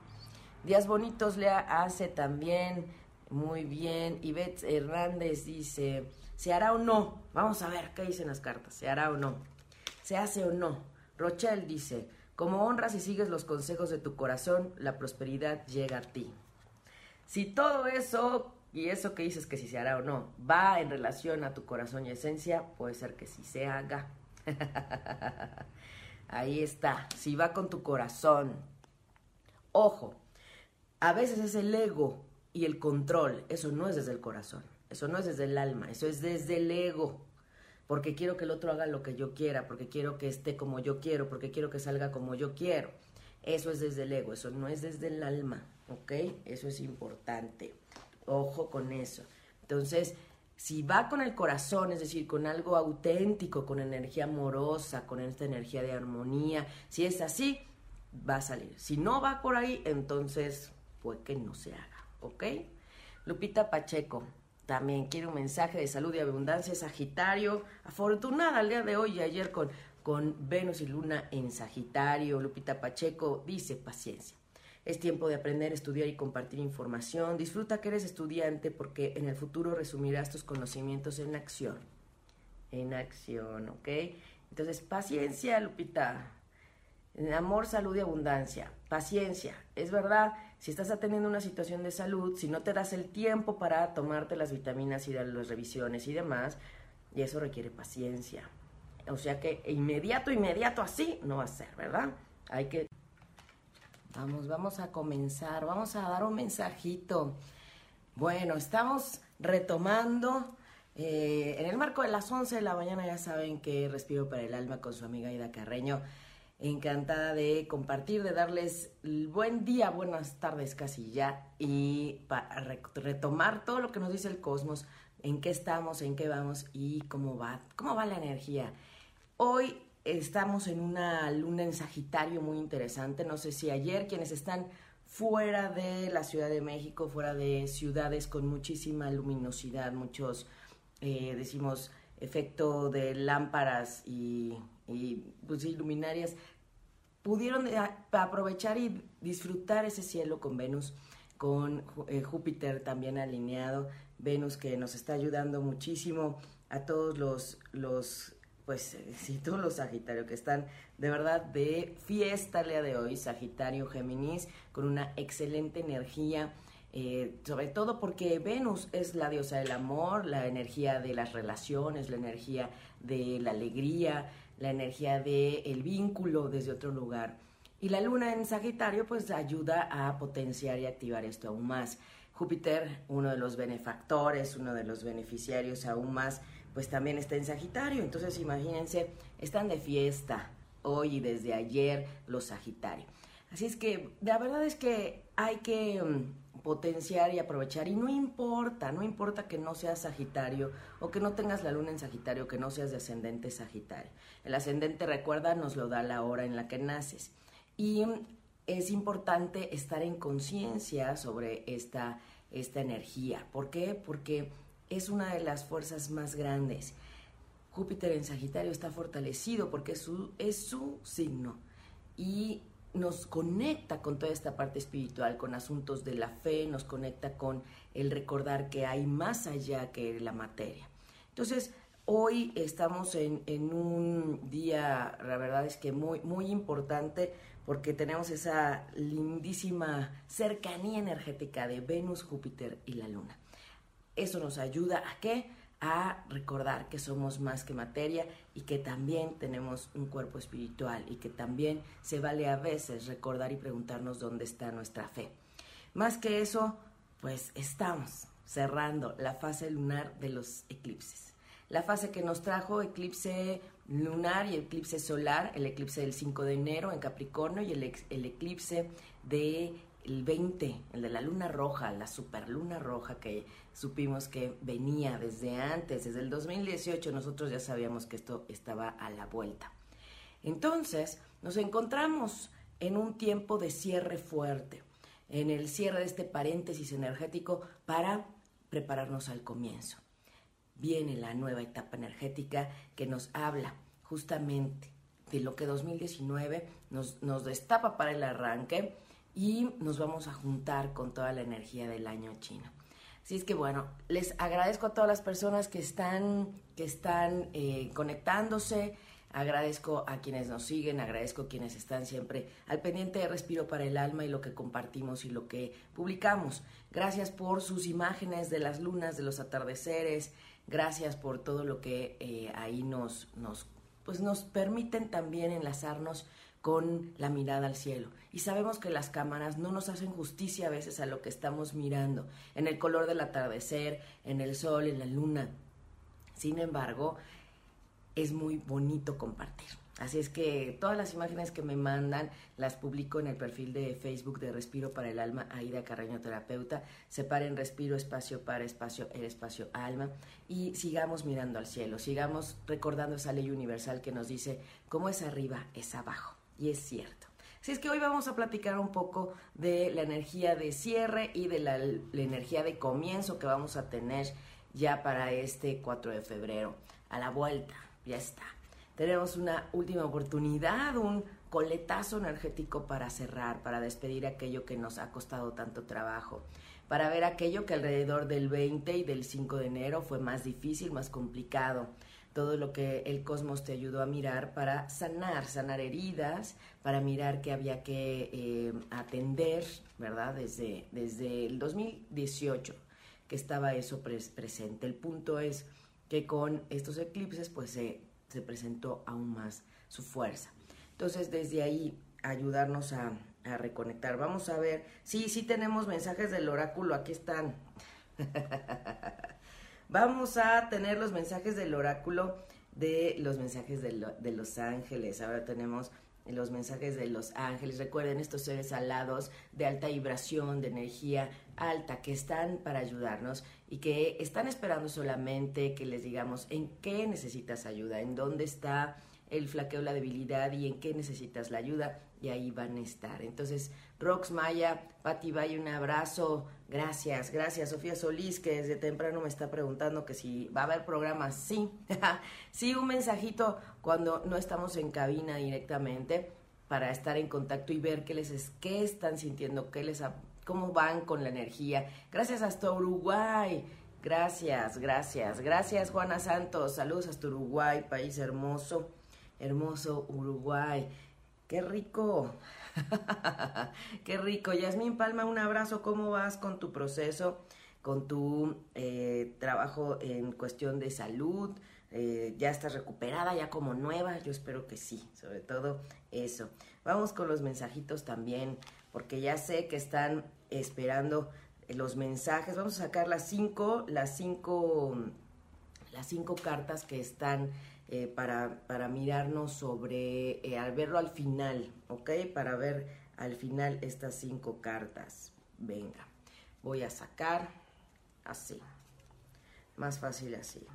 Días bonitos le hace también muy bien. Ivette Hernández dice, ¿se hará o no? Vamos a ver qué dicen las cartas. ¿Se hará o no? ¿Se hace o no? Rochelle dice, como honras y sigues los consejos de tu corazón, la prosperidad llega a ti. Si todo eso y eso que dices que si se hará o no va en relación a tu corazón y esencia, puede ser que sí se haga. Ahí está, si va con tu corazón. Ojo, a veces es el ego y el control, eso no es desde el corazón, eso no es desde el alma, eso es desde el ego. Porque quiero que el otro haga lo que yo quiera, porque quiero que esté como yo quiero, porque quiero que salga como yo quiero. Eso es desde el ego, eso no es desde el alma, ¿ok? Eso es importante. Ojo con eso. Entonces, si va con el corazón, es decir, con algo auténtico, con energía amorosa, con esta energía de armonía, si es así, va a salir. Si no va por ahí, entonces pues que no se haga, ¿ok? Lupita Pacheco, también quiere un mensaje de salud y abundancia, Sagitario, afortunada el día de hoy y ayer con, con Venus y Luna en Sagitario. Lupita Pacheco dice paciencia. Es tiempo de aprender, estudiar y compartir información. Disfruta que eres estudiante porque en el futuro resumirás tus conocimientos en acción. En acción, ¿ok? Entonces, paciencia, Lupita. Amor, salud y abundancia. Paciencia. Es verdad, si estás atendiendo una situación de salud, si no te das el tiempo para tomarte las vitaminas y las revisiones y demás, y eso requiere paciencia. O sea que inmediato, inmediato así no va a ser, ¿verdad? Hay que Vamos, vamos a comenzar, vamos a dar un mensajito. Bueno, estamos retomando eh, en el marco de las 11 de la mañana, ya saben que Respiro para el Alma con su amiga Ida Carreño. Encantada de compartir, de darles el buen día, buenas tardes casi ya, y para retomar todo lo que nos dice el cosmos, en qué estamos, en qué vamos y cómo va, cómo va la energía. Hoy estamos en una luna en Sagitario muy interesante. No sé si ayer quienes están fuera de la Ciudad de México, fuera de ciudades con muchísima luminosidad, muchos, eh, decimos, efecto de lámparas y, pues, luminarias, pudieron aprovechar y disfrutar ese cielo con Venus, con eh, Júpiter también alineado, Venus que nos está ayudando muchísimo a todos los, los pues eh, sí, todos los Sagitario que están de verdad de fiesta el día de hoy, Sagitario Géminis, con una excelente energía, eh, sobre todo porque Venus es la diosa del amor, la energía de las relaciones, la energía de la alegría, la energía del el vínculo desde otro lugar. Y la luna en Sagitario pues ayuda a potenciar y activar esto aún más. Júpiter, uno de los benefactores, uno de los beneficiarios aún más pues también está en Sagitario. Entonces imagínense, están de fiesta hoy y desde ayer los Sagitario. Así es que la verdad es que hay que mm, potenciar y aprovechar y no importa, no importa que no seas Sagitario o que no tengas la luna en Sagitario, que no seas de ascendente Sagitario. El ascendente, recuerda, nos lo da la hora en la que naces. Y es importante estar en conciencia sobre esta, esta energía. ¿Por qué? Porque es una de las fuerzas más grandes. Júpiter en Sagitario está fortalecido porque es su, es su signo y nos conecta con toda esta parte espiritual, con asuntos de la fe, nos conecta con el recordar que hay más allá que la materia. Entonces, hoy estamos en, en un día, la verdad es que muy, muy importante porque tenemos esa lindísima cercanía energética de Venus, Júpiter y la Luna. Eso nos ayuda a qué? A recordar que somos más que materia y que también tenemos un cuerpo espiritual y que también se vale a veces recordar y preguntarnos dónde está nuestra fe. Más que eso, pues estamos cerrando la fase lunar de los eclipses. La fase que nos trajo eclipse lunar y eclipse solar, el eclipse del 5 de enero en Capricornio y el, el eclipse de el 20, el de la luna roja, la superluna roja que supimos que venía desde antes, desde el 2018, nosotros ya sabíamos que esto estaba a la vuelta. Entonces, nos encontramos en un tiempo de cierre fuerte, en el cierre de este paréntesis energético para prepararnos al comienzo. Viene la nueva etapa energética que nos habla justamente de lo que 2019 nos, nos destapa para el arranque y nos vamos a juntar con toda la energía del año chino. Así es que bueno, les agradezco a todas las personas que están, que están eh, conectándose, agradezco a quienes nos siguen, agradezco a quienes están siempre al pendiente de Respiro para el Alma y lo que compartimos y lo que publicamos. Gracias por sus imágenes de las lunas, de los atardeceres, gracias por todo lo que eh, ahí nos, nos, pues nos permiten también enlazarnos con la mirada al cielo. Y sabemos que las cámaras no nos hacen justicia a veces a lo que estamos mirando, en el color del atardecer, en el sol, en la luna. Sin embargo, es muy bonito compartir. Así es que todas las imágenes que me mandan las publico en el perfil de Facebook de Respiro para el Alma, Aida Carreño Terapeuta. Separen respiro, espacio para espacio, el espacio alma. Y sigamos mirando al cielo, sigamos recordando esa ley universal que nos dice, cómo es arriba, es abajo y es cierto. Así es que hoy vamos a platicar un poco de la energía de cierre y de la, energía de comienzo que vamos a tener ya para este 4 de febrero. A la vuelta, ya está. Tenemos una última oportunidad, un coletazo energético para cerrar, para despedir aquello que nos ha costado tanto trabajo, para ver aquello que alrededor del 20 y del 5 de enero fue más difícil, más complicado todo lo que el cosmos te ayudó a mirar para sanar, sanar heridas, para mirar que había que eh, atender, ¿verdad? Desde, desde el 2018 que estaba eso presente. El punto es que con estos eclipses pues se, se presentó aún más su fuerza. Entonces desde ahí ayudarnos a, a reconectar. Vamos a ver. Sí, sí tenemos mensajes del oráculo, aquí están. Vamos a tener los mensajes del oráculo de los mensajes de, los ángeles. Ahora tenemos los mensajes de los ángeles. Recuerden estos seres alados de alta vibración, de energía alta, que están para ayudarnos y que están esperando solamente que les digamos en qué necesitas ayuda, en dónde está el flaqueo, la debilidad y en qué necesitas la ayuda y ahí van a estar. Entonces, Rox Maya, Pati Valle, un abrazo. Gracias, gracias. Sofía Solís, que desde temprano me está preguntando que si va a haber programa. Sí, sí, un mensajito cuando no estamos en cabina directamente para estar en contacto y ver qué les es, qué están sintiendo, qué les cómo van con la energía. Gracias hasta Uruguay. Gracias, gracias. Gracias Juana Santos. Saludos hasta Uruguay, país hermoso hermoso Uruguay. Qué rico. Qué rico. Yasmín Palma, un abrazo. ¿Cómo vas con tu proceso, con tu eh, trabajo en cuestión de salud? Eh, ¿Ya estás recuperada, ya como nueva? Yo espero que sí, sobre todo eso. Vamos con los mensajitos también, porque ya sé que están esperando los mensajes. Vamos a sacar las cinco, las cinco, las cinco cartas que están eh, para, para, mirarnos sobre, eh, al verlo al final, ¿ok? Para ver al final estas cinco cartas. Venga, voy a sacar así, más fácil así.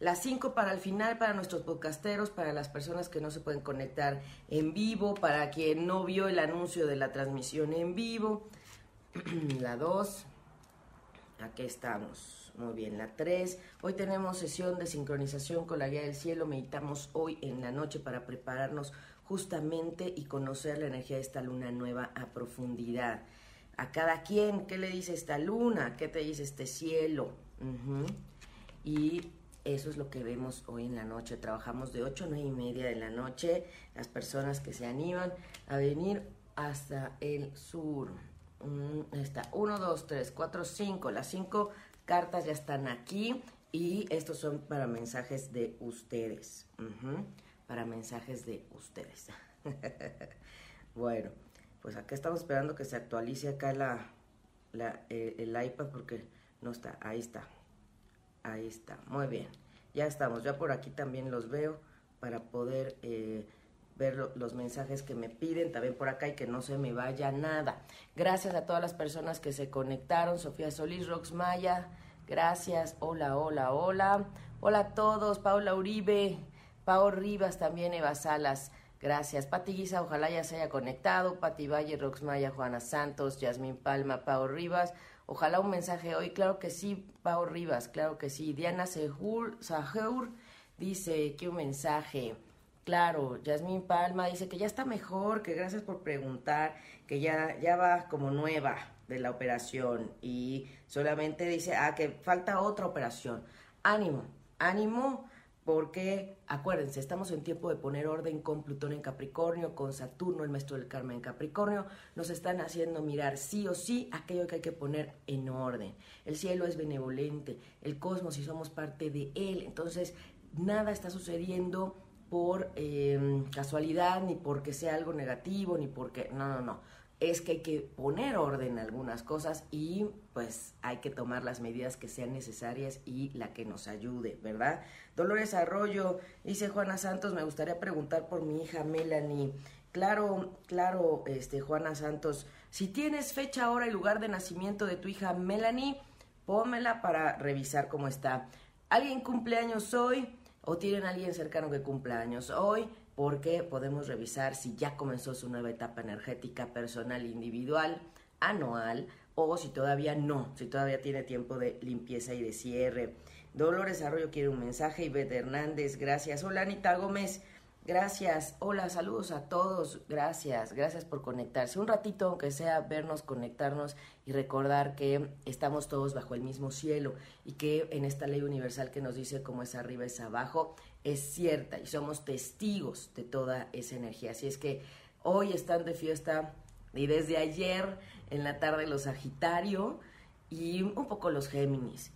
Las cinco para el final, para nuestros podcasteros, para las personas que no se pueden conectar en vivo, para quien no vio el anuncio de la transmisión en vivo. la dos, aquí estamos. Muy bien, la 3. Hoy tenemos sesión de sincronización con la guía del cielo. Meditamos hoy en la noche para prepararnos justamente y conocer la energía de esta luna nueva a profundidad. A cada quien, ¿qué le dice esta luna? ¿Qué te dice este cielo? Y eso es lo que vemos hoy en la noche. Trabajamos de 8 a 9 y media de la noche. Las personas que se animan a venir hasta el sur. Mm, está 1, 2, 3, 4, 5. Las 5 cartas ya están aquí y estos son para mensajes de ustedes. Para mensajes de ustedes. bueno, pues acá estamos esperando que se actualice acá la, el iPad porque no está. Ahí está. Ahí está. Muy bien. Ya estamos. Ya por aquí también los veo para poder eh, ver los mensajes que me piden también por acá y que no se me vaya nada. Gracias a todas las personas que se conectaron. Sofía Solís, Rox Maya, gracias. Hola, hola, hola. Hola a todos. Paula Uribe, Pao Rivas también, Eva Salas. Gracias. Pati Guisa, ojalá ya se haya conectado. Pati Valle, Rox Maya, Juana Santos, Yasmín Palma, Pao Rivas. Ojalá un mensaje hoy. Claro que sí, Pao Rivas, claro que sí. Diana Sehur, Sahur dice que un mensaje. Claro, Yasmín Palma dice que ya está mejor, que gracias por preguntar, que ya, ya va como nueva de la operación y solamente dice, ah, que falta otra operación. Ánimo, ánimo, porque acuérdense, estamos en tiempo de poner orden con Plutón en Capricornio, con Saturno, el maestro del karma en Capricornio, nos están haciendo mirar sí o sí aquello que hay que poner en orden. El cielo es benevolente, el cosmos y somos parte de él, entonces nada está sucediendo por em, casualidad, ni porque sea algo negativo, ni porque... No, no, no. Es que hay que poner orden en algunas cosas y pues hay que tomar las medidas que sean necesarias y la que nos ayude, ¿verdad? Dolores Arroyo, dice Juana Santos, me gustaría preguntar por mi hija Melanie. Claro, claro, este, Juana Santos, si tienes fecha, hora y lugar de nacimiento de tu hija Melanie, pónmela para revisar cómo está. ¿Alguien cumpleaños hoy? O tienen a alguien cercano que cumpla años hoy, porque podemos revisar si ya comenzó su nueva etapa energética personal individual, anual, o si todavía no, si todavía tiene tiempo de limpieza y de cierre. Dolores Arroyo quiere un mensaje, Ivette Hernández, gracias. Hola Anita Gómez, Gracias, hola, saludos a todos, gracias, gracias por conectarse. Un ratito, aunque sea vernos, conectarnos y recordar que estamos todos bajo el mismo cielo y que en esta ley universal que nos dice cómo es arriba es abajo, es cierta y somos testigos de toda esa energía. Así es que hoy están de fiesta y desde ayer en la tarde los Sagitario y un poco los Géminis.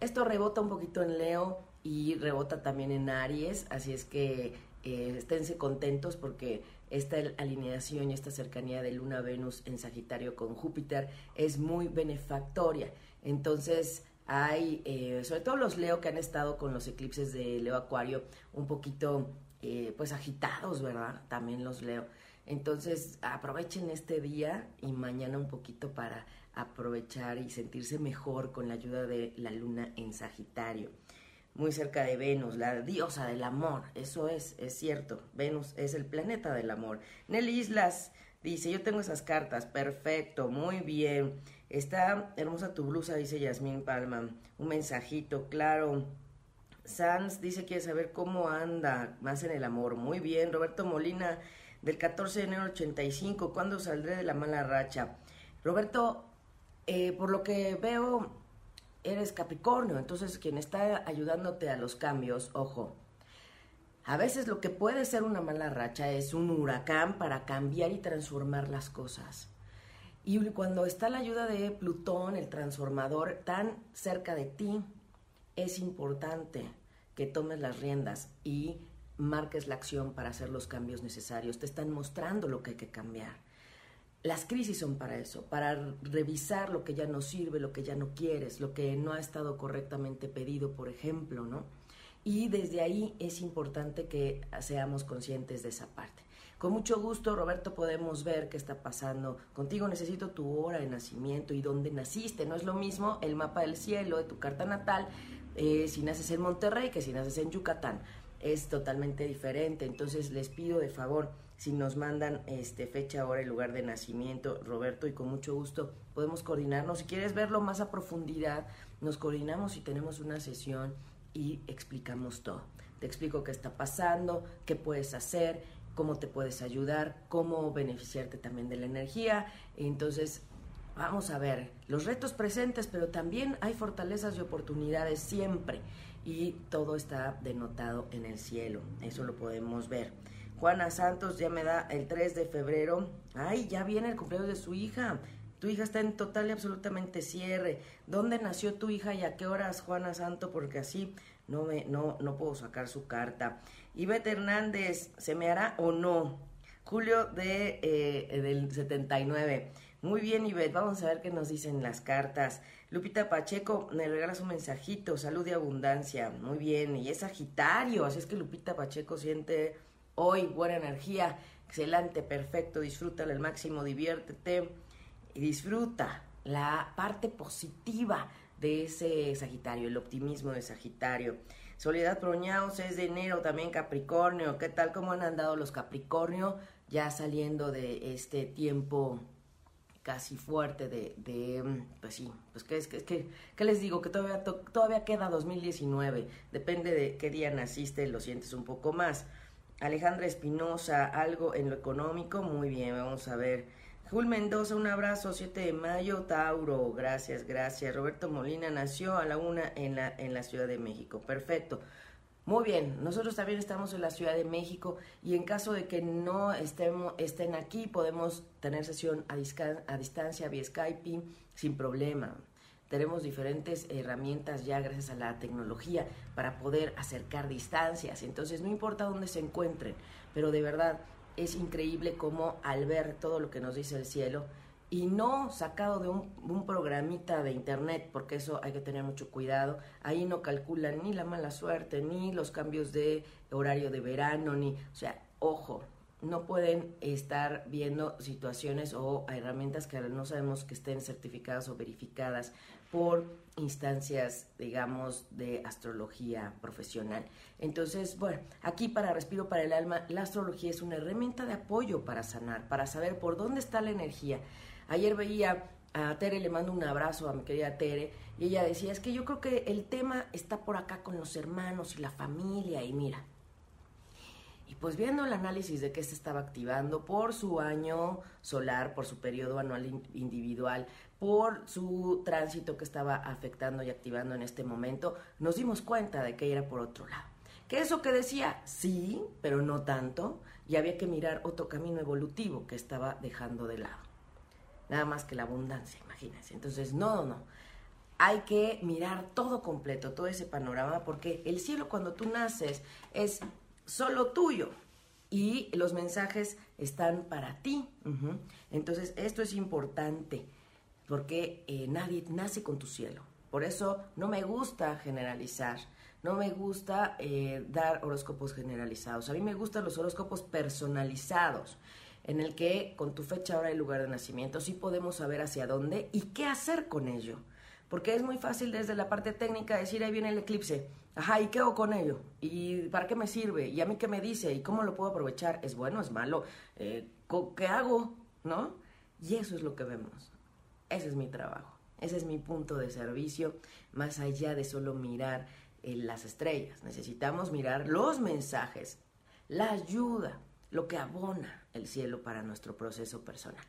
Esto rebota un poquito en Leo y rebota también en Aries, así es que eh, esténse contentos porque esta alineación y esta cercanía de Luna Venus en Sagitario con Júpiter es muy benefactoria. Entonces, hay, eh, sobre todo los Leo que han estado con los eclipses de Leo Acuario, un poquito eh, pues agitados, ¿verdad? También los Leo. Entonces aprovechen este día y mañana un poquito para aprovechar y sentirse mejor con la ayuda de la luna en Sagitario. Muy cerca de Venus, la diosa del amor, eso es, es cierto, Venus es el planeta del amor. Nelly Islas dice, yo tengo esas cartas, perfecto, muy bien. Está hermosa tu blusa, dice Yasmín Palma. Un mensajito, claro. Sanz dice quiere saber cómo anda más en el amor. Muy bien. Roberto Molina, del 14 de enero del 85, ¿cuándo saldré de la mala racha? Roberto, eh, por lo que veo, eres Capricornio, entonces quien está ayudándote a los cambios, ojo, a veces lo que puede ser una mala racha es un huracán para cambiar y transformar las cosas. Y cuando está la ayuda de Plutón, el transformador, tan cerca de ti, es importante que tomes las riendas y marques la acción para hacer los cambios necesarios. Te están mostrando lo que hay que cambiar. Las crisis son para eso, para revisar lo que ya no sirve, lo que ya no quieres, lo que no ha estado correctamente pedido, por ejemplo, ¿no? Y desde ahí es importante que seamos conscientes de esa parte. Con mucho gusto, Roberto, podemos ver qué está pasando. Contigo necesito tu hora de nacimiento y dónde naciste. No es lo mismo el mapa del cielo de tu carta natal eh, si naces en Monterrey que si naces en Yucatán. Es totalmente diferente. Entonces les pido de favor, si nos mandan este, fecha, hora y lugar de nacimiento, Roberto, y con mucho gusto podemos coordinarnos. Si quieres verlo más a profundidad, nos coordinamos y tenemos una sesión y explicamos todo. Te explico qué está pasando, qué puedes hacer, cómo te puedes ayudar, cómo beneficiarte también de la energía. Entonces, vamos a ver los retos presentes, pero también hay fortalezas y oportunidades siempre. Y todo está denotado en el cielo, eso lo podemos ver. Juana Santos ya me da el 3 de febrero. Ay, ya viene el cumpleaños de su hija. Tu hija está en total y absolutamente cierre. ¿Dónde nació tu hija y a qué horas, Juana Santo? Porque así no, me, no, no puedo sacar su carta. Ivette Hernández, ¿se me hará o no? Julio de, eh, del 79. Muy bien, Ivette, vamos a ver qué nos dicen las cartas. Lupita Pacheco, me regalas un mensajito, salud y abundancia. Muy bien, y es Sagitario, así es que Lupita Pacheco siente hoy buena energía. Excelente, perfecto, disfrútalo al máximo, diviértete y disfruta la parte positiva de ese Sagitario, el optimismo de Sagitario. Soledad Proñaos es de enero, también Capricornio. ¿Qué tal? ¿Cómo han andado los Capricornio? Ya saliendo de este tiempo casi fuerte de, de pues sí, pues que es que, que, ¿qué les digo? Que todavía, todavía queda 2019, depende de qué día naciste, lo sientes un poco más. Alejandra Espinosa, algo en lo económico, muy bien, vamos a ver. Jul Mendoza, un abrazo, 7 de mayo, Tauro, gracias, gracias. Roberto Molina nació a la una en la, en la Ciudad de México, perfecto. Muy bien, nosotros también estamos en la Ciudad de México y en caso de que no estemos, estén aquí, podemos tener sesión a, a distancia vía Skype sin problema. Tenemos diferentes herramientas ya gracias a la tecnología para poder acercar distancias. Entonces, no importa dónde se encuentren, pero de verdad es increíble cómo al ver todo lo que nos dice el cielo, y no sacado de un, programita de internet, porque eso hay que tener mucho cuidado. Ahí no calculan ni la mala suerte, ni los cambios de horario de verano, ni, o sea, ojo, no pueden estar viendo situaciones o herramientas que no sabemos que estén certificadas o verificadas por instancias, digamos, de astrología profesional. Entonces, bueno, aquí para Respiro para el Alma, la astrología es una herramienta de apoyo para sanar, para saber por dónde está la energía. Ayer veía a Tere, le mando un abrazo a mi querida Tere, y ella decía, es que yo creo que el tema está por acá con los hermanos y la familia, y mira, pues viendo el análisis de qué se estaba activando por su año solar, por su periodo anual individual, por su tránsito que estaba afectando y activando en este momento, nos dimos cuenta de que era por otro lado. Que eso que decía, sí, pero no tanto, y había que mirar otro camino evolutivo que estaba dejando de lado. Nada más que la abundancia, imagínense. Entonces, no, no. hay que mirar todo completo, todo ese panorama, porque el cielo cuando tú naces es solo tuyo y los mensajes están para ti. Entonces, esto es importante porque eh, nadie nace con tu cielo. Por eso no me gusta generalizar, no me gusta eh, dar horóscopos generalizados. A mí me gustan los horóscopos personalizados, en el que con tu fecha, hora y lugar de nacimiento sí podemos saber hacia dónde y qué hacer con ello. Porque es muy fácil desde la parte técnica decir, ahí viene el eclipse, ajá, ¿y hago con ello? ¿Y para qué me sirve? ¿Y a mí qué me dice? ¿Y cómo lo puedo aprovechar? ¿Es bueno? ¿Es malo? Eh, ¿Qué hago? ¿No? Y eso es lo que vemos. Ese es mi trabajo. Ese es mi punto de servicio, más allá de solo mirar eh, las estrellas. Necesitamos mirar los mensajes, la ayuda, lo que abona el cielo para nuestro proceso personal.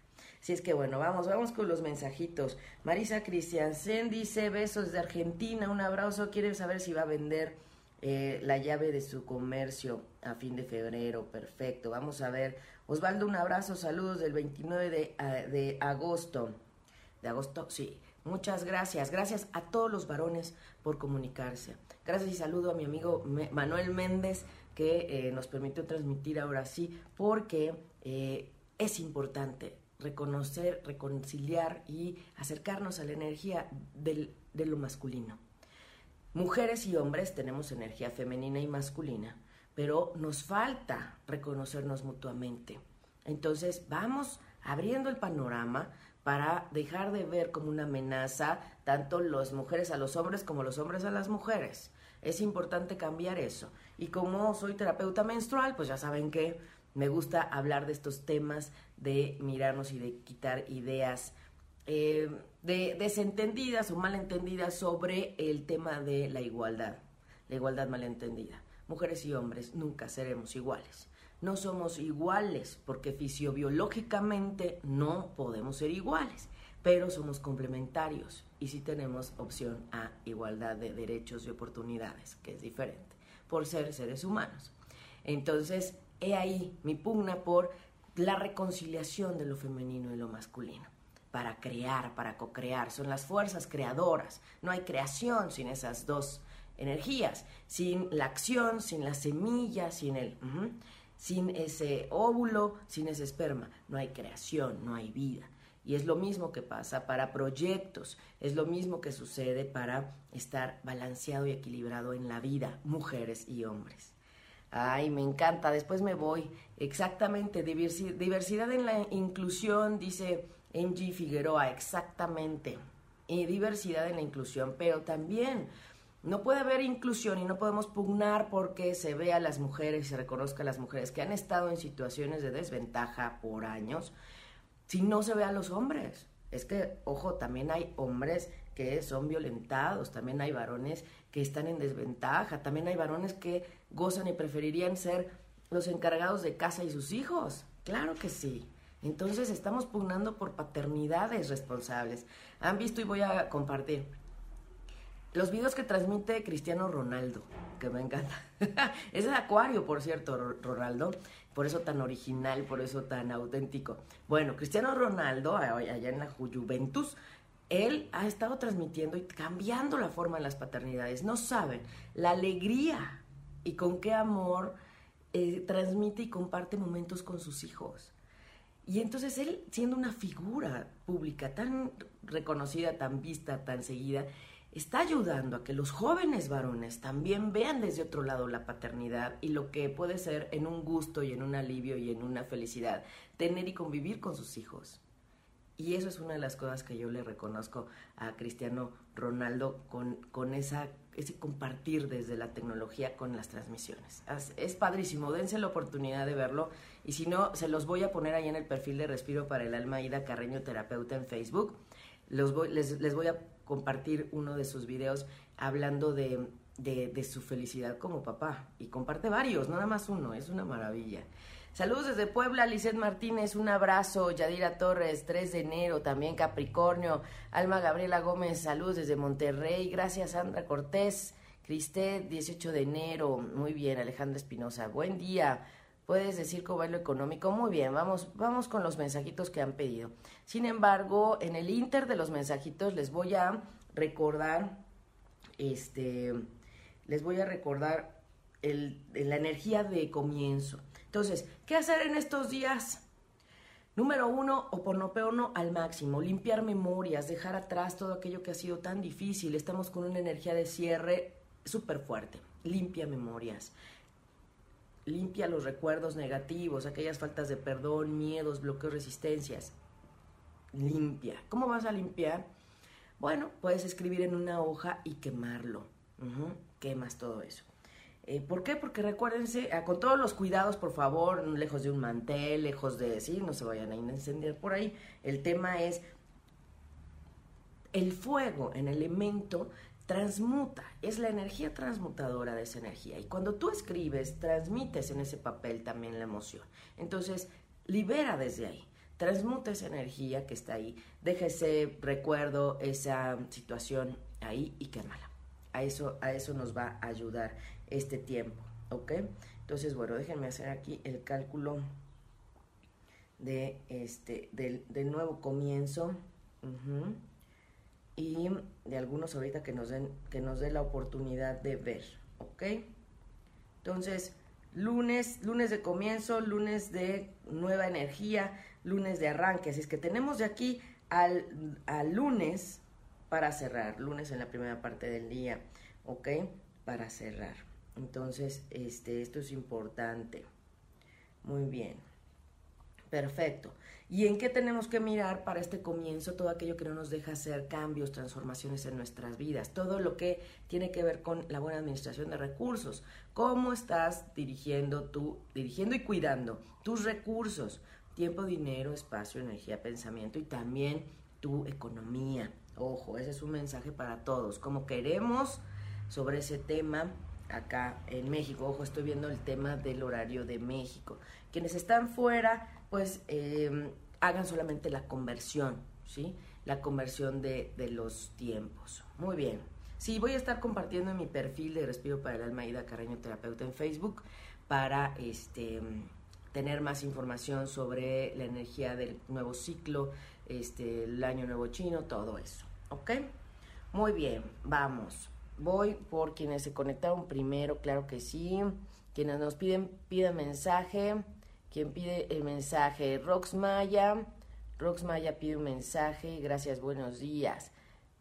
Si es que bueno, vamos, vamos con los mensajitos. Marisa Cristiansen dice besos de Argentina, un abrazo, quiere saber si va a vender eh, la llave de su comercio a fin de febrero, perfecto. Vamos a ver. Osvaldo, un abrazo, saludos del 29 de, de agosto. De agosto, sí. Muchas gracias. Gracias a todos los varones por comunicarse. Gracias y saludo a mi amigo Manuel Méndez que eh, nos permitió transmitir ahora sí, porque eh, es importante reconocer, reconciliar y acercarnos a la energía de lo masculino. Mujeres y hombres tenemos energía femenina y masculina, pero nos falta reconocernos mutuamente. Entonces vamos abriendo el panorama para dejar de ver como una amenaza tanto las mujeres a los hombres como los hombres a las mujeres. Es importante cambiar eso. Y como soy terapeuta menstrual, pues ya saben que me gusta hablar de estos temas, de mirarnos y de quitar ideas eh, de desentendidas o malentendidas sobre el tema de la igualdad, la igualdad malentendida. Mujeres y hombres nunca seremos iguales. No somos iguales porque fisiobiológicamente no podemos ser iguales, pero somos complementarios y sí tenemos opción a igualdad de derechos y oportunidades, que es diferente, por ser seres humanos. Entonces, he ahí mi pugna por la reconciliación de lo femenino y lo masculino para crear, para co-crear. Son las fuerzas creadoras. No hay creación sin esas dos energías, sin la acción, sin la semilla, sin el, sin ese óvulo, sin ese esperma. No hay creación, no hay vida. Y es lo mismo que pasa para proyectos, es lo mismo que sucede para estar balanceado y equilibrado en la vida, mujeres y hombres. Ay, me encanta. Después me voy. Exactamente. Diversidad en la inclusión, dice Angie Figueroa. Exactamente. Y diversidad en la inclusión. Pero también no puede haber inclusión y no podemos pugnar porque se vea a las mujeres y se reconozca a las mujeres que han estado en situaciones de desventaja por años si no se ve a los hombres. Es que, ojo, también hay hombres que son violentados, también hay varones que están en desventaja, también hay varones que gozan y preferirían ser los encargados de casa y sus hijos. Claro que sí. Entonces estamos pugnando por paternidades responsables. Han visto y voy a compartir los videos que transmite Cristiano Ronaldo, que me encanta. es el acuario, por cierto, Ronaldo. Por eso tan original, por eso tan auténtico. Bueno, Cristiano Ronaldo, allá en la Juventus, él ha estado transmitiendo y cambiando la forma de las paternidades. No saben la alegría y con qué amor eh, transmite y comparte momentos con sus hijos. Y entonces él, siendo una figura pública tan reconocida, tan vista, tan seguida, está ayudando a que los jóvenes varones también vean desde otro lado la paternidad y lo que puede ser en un gusto y en un alivio y en una felicidad tener y convivir con sus hijos. Y eso es una de las cosas que yo le reconozco a Cristiano Ronaldo con, con esa, ese compartir desde la tecnología con las transmisiones. Es, padrísimo, dense la oportunidad de verlo. Y si no, se los voy a poner ahí en el perfil de Respiro para el Alma Ida Carreño Terapeuta en Facebook. Los les, les, voy a compartir uno de sus videos hablando de, de, de su felicidad como papá. Y comparte varios, no nada más uno, es una maravilla. Saludos desde Puebla, Lizeth Martínez, un abrazo. Yadira Torres, 3 de enero, también Capricornio. Alma Gabriela Gómez, saludos desde Monterrey. Gracias, Sandra Cortés. Cristet, 18 de enero. Muy bien, Alejandra Espinosa. Buen día. Puedes decir va lo económico. Muy bien, vamos, vamos con los mensajitos que han pedido. Sin embargo, en el inter de los mensajitos les voy a recordar, este, les voy a recordar el, la energía de comienzo. Entonces, ¿qué hacer en estos días? Número uno, oponopono al máximo, limpiar memorias, dejar atrás todo aquello que ha sido tan difícil. Estamos con una energía de cierre súper fuerte. Limpia memorias. Limpia los recuerdos negativos, aquellas faltas de perdón, miedos, bloqueos, resistencias. Limpia. ¿Cómo vas a limpiar? Bueno, puedes escribir en una hoja y quemarlo. Quemas todo eso. Eh, ¿Por qué? Porque recuérdense, ah, con todos los cuidados, por favor, lejos de un mantel, lejos de, sí, no se vayan a incendiar por ahí. El tema es, el fuego en elemento transmuta, es la energía transmutadora de esa energía. Y cuando tú escribes, transmites en ese papel también la emoción. Entonces, libera desde ahí, transmuta esa energía que está ahí, deja ese recuerdo, esa situación ahí y quémala. A eso, a eso nos va a ayudar este tiempo, ¿ok? Entonces, bueno, déjenme hacer aquí el cálculo de este, del, nuevo comienzo y de algunos ahorita que nos den, que nos dé la oportunidad de ver, ¿ok? Entonces, lunes, lunes de comienzo, lunes de nueva energía, lunes de arranque, así es que tenemos de aquí al, al lunes para cerrar, lunes en la primera parte del día, ¿ok? Para cerrar. Entonces, este, esto es importante. Muy bien. Perfecto. ¿Y en qué tenemos que mirar para este comienzo? Todo aquello que no nos deja hacer cambios, transformaciones en nuestras vidas. Todo lo que tiene que ver con la buena administración de recursos. ¿Cómo estás dirigiendo tú, dirigiendo y cuidando tus recursos? Tiempo, dinero, espacio, energía, pensamiento y también tu economía. Ojo, ese es un mensaje para todos. Como queremos sobre ese tema acá en México. Ojo, estoy viendo el tema del horario de México. Quienes están fuera, pues eh, hagan solamente la conversión, ¿sí? La conversión de, de, los tiempos. Muy bien. Sí, voy a estar compartiendo en mi perfil de Respiro para el Alma Ida Carreño Terapeuta en Facebook para este tener más información sobre la energía del nuevo ciclo, este, el año nuevo chino, todo eso. ¿Ok? Muy bien, vamos. Voy por quienes se conectaron primero, claro que sí. Quienes nos piden, piden mensaje. Quien pide el mensaje, Rox Maya. Rox Maya pide un mensaje. Gracias, buenos días.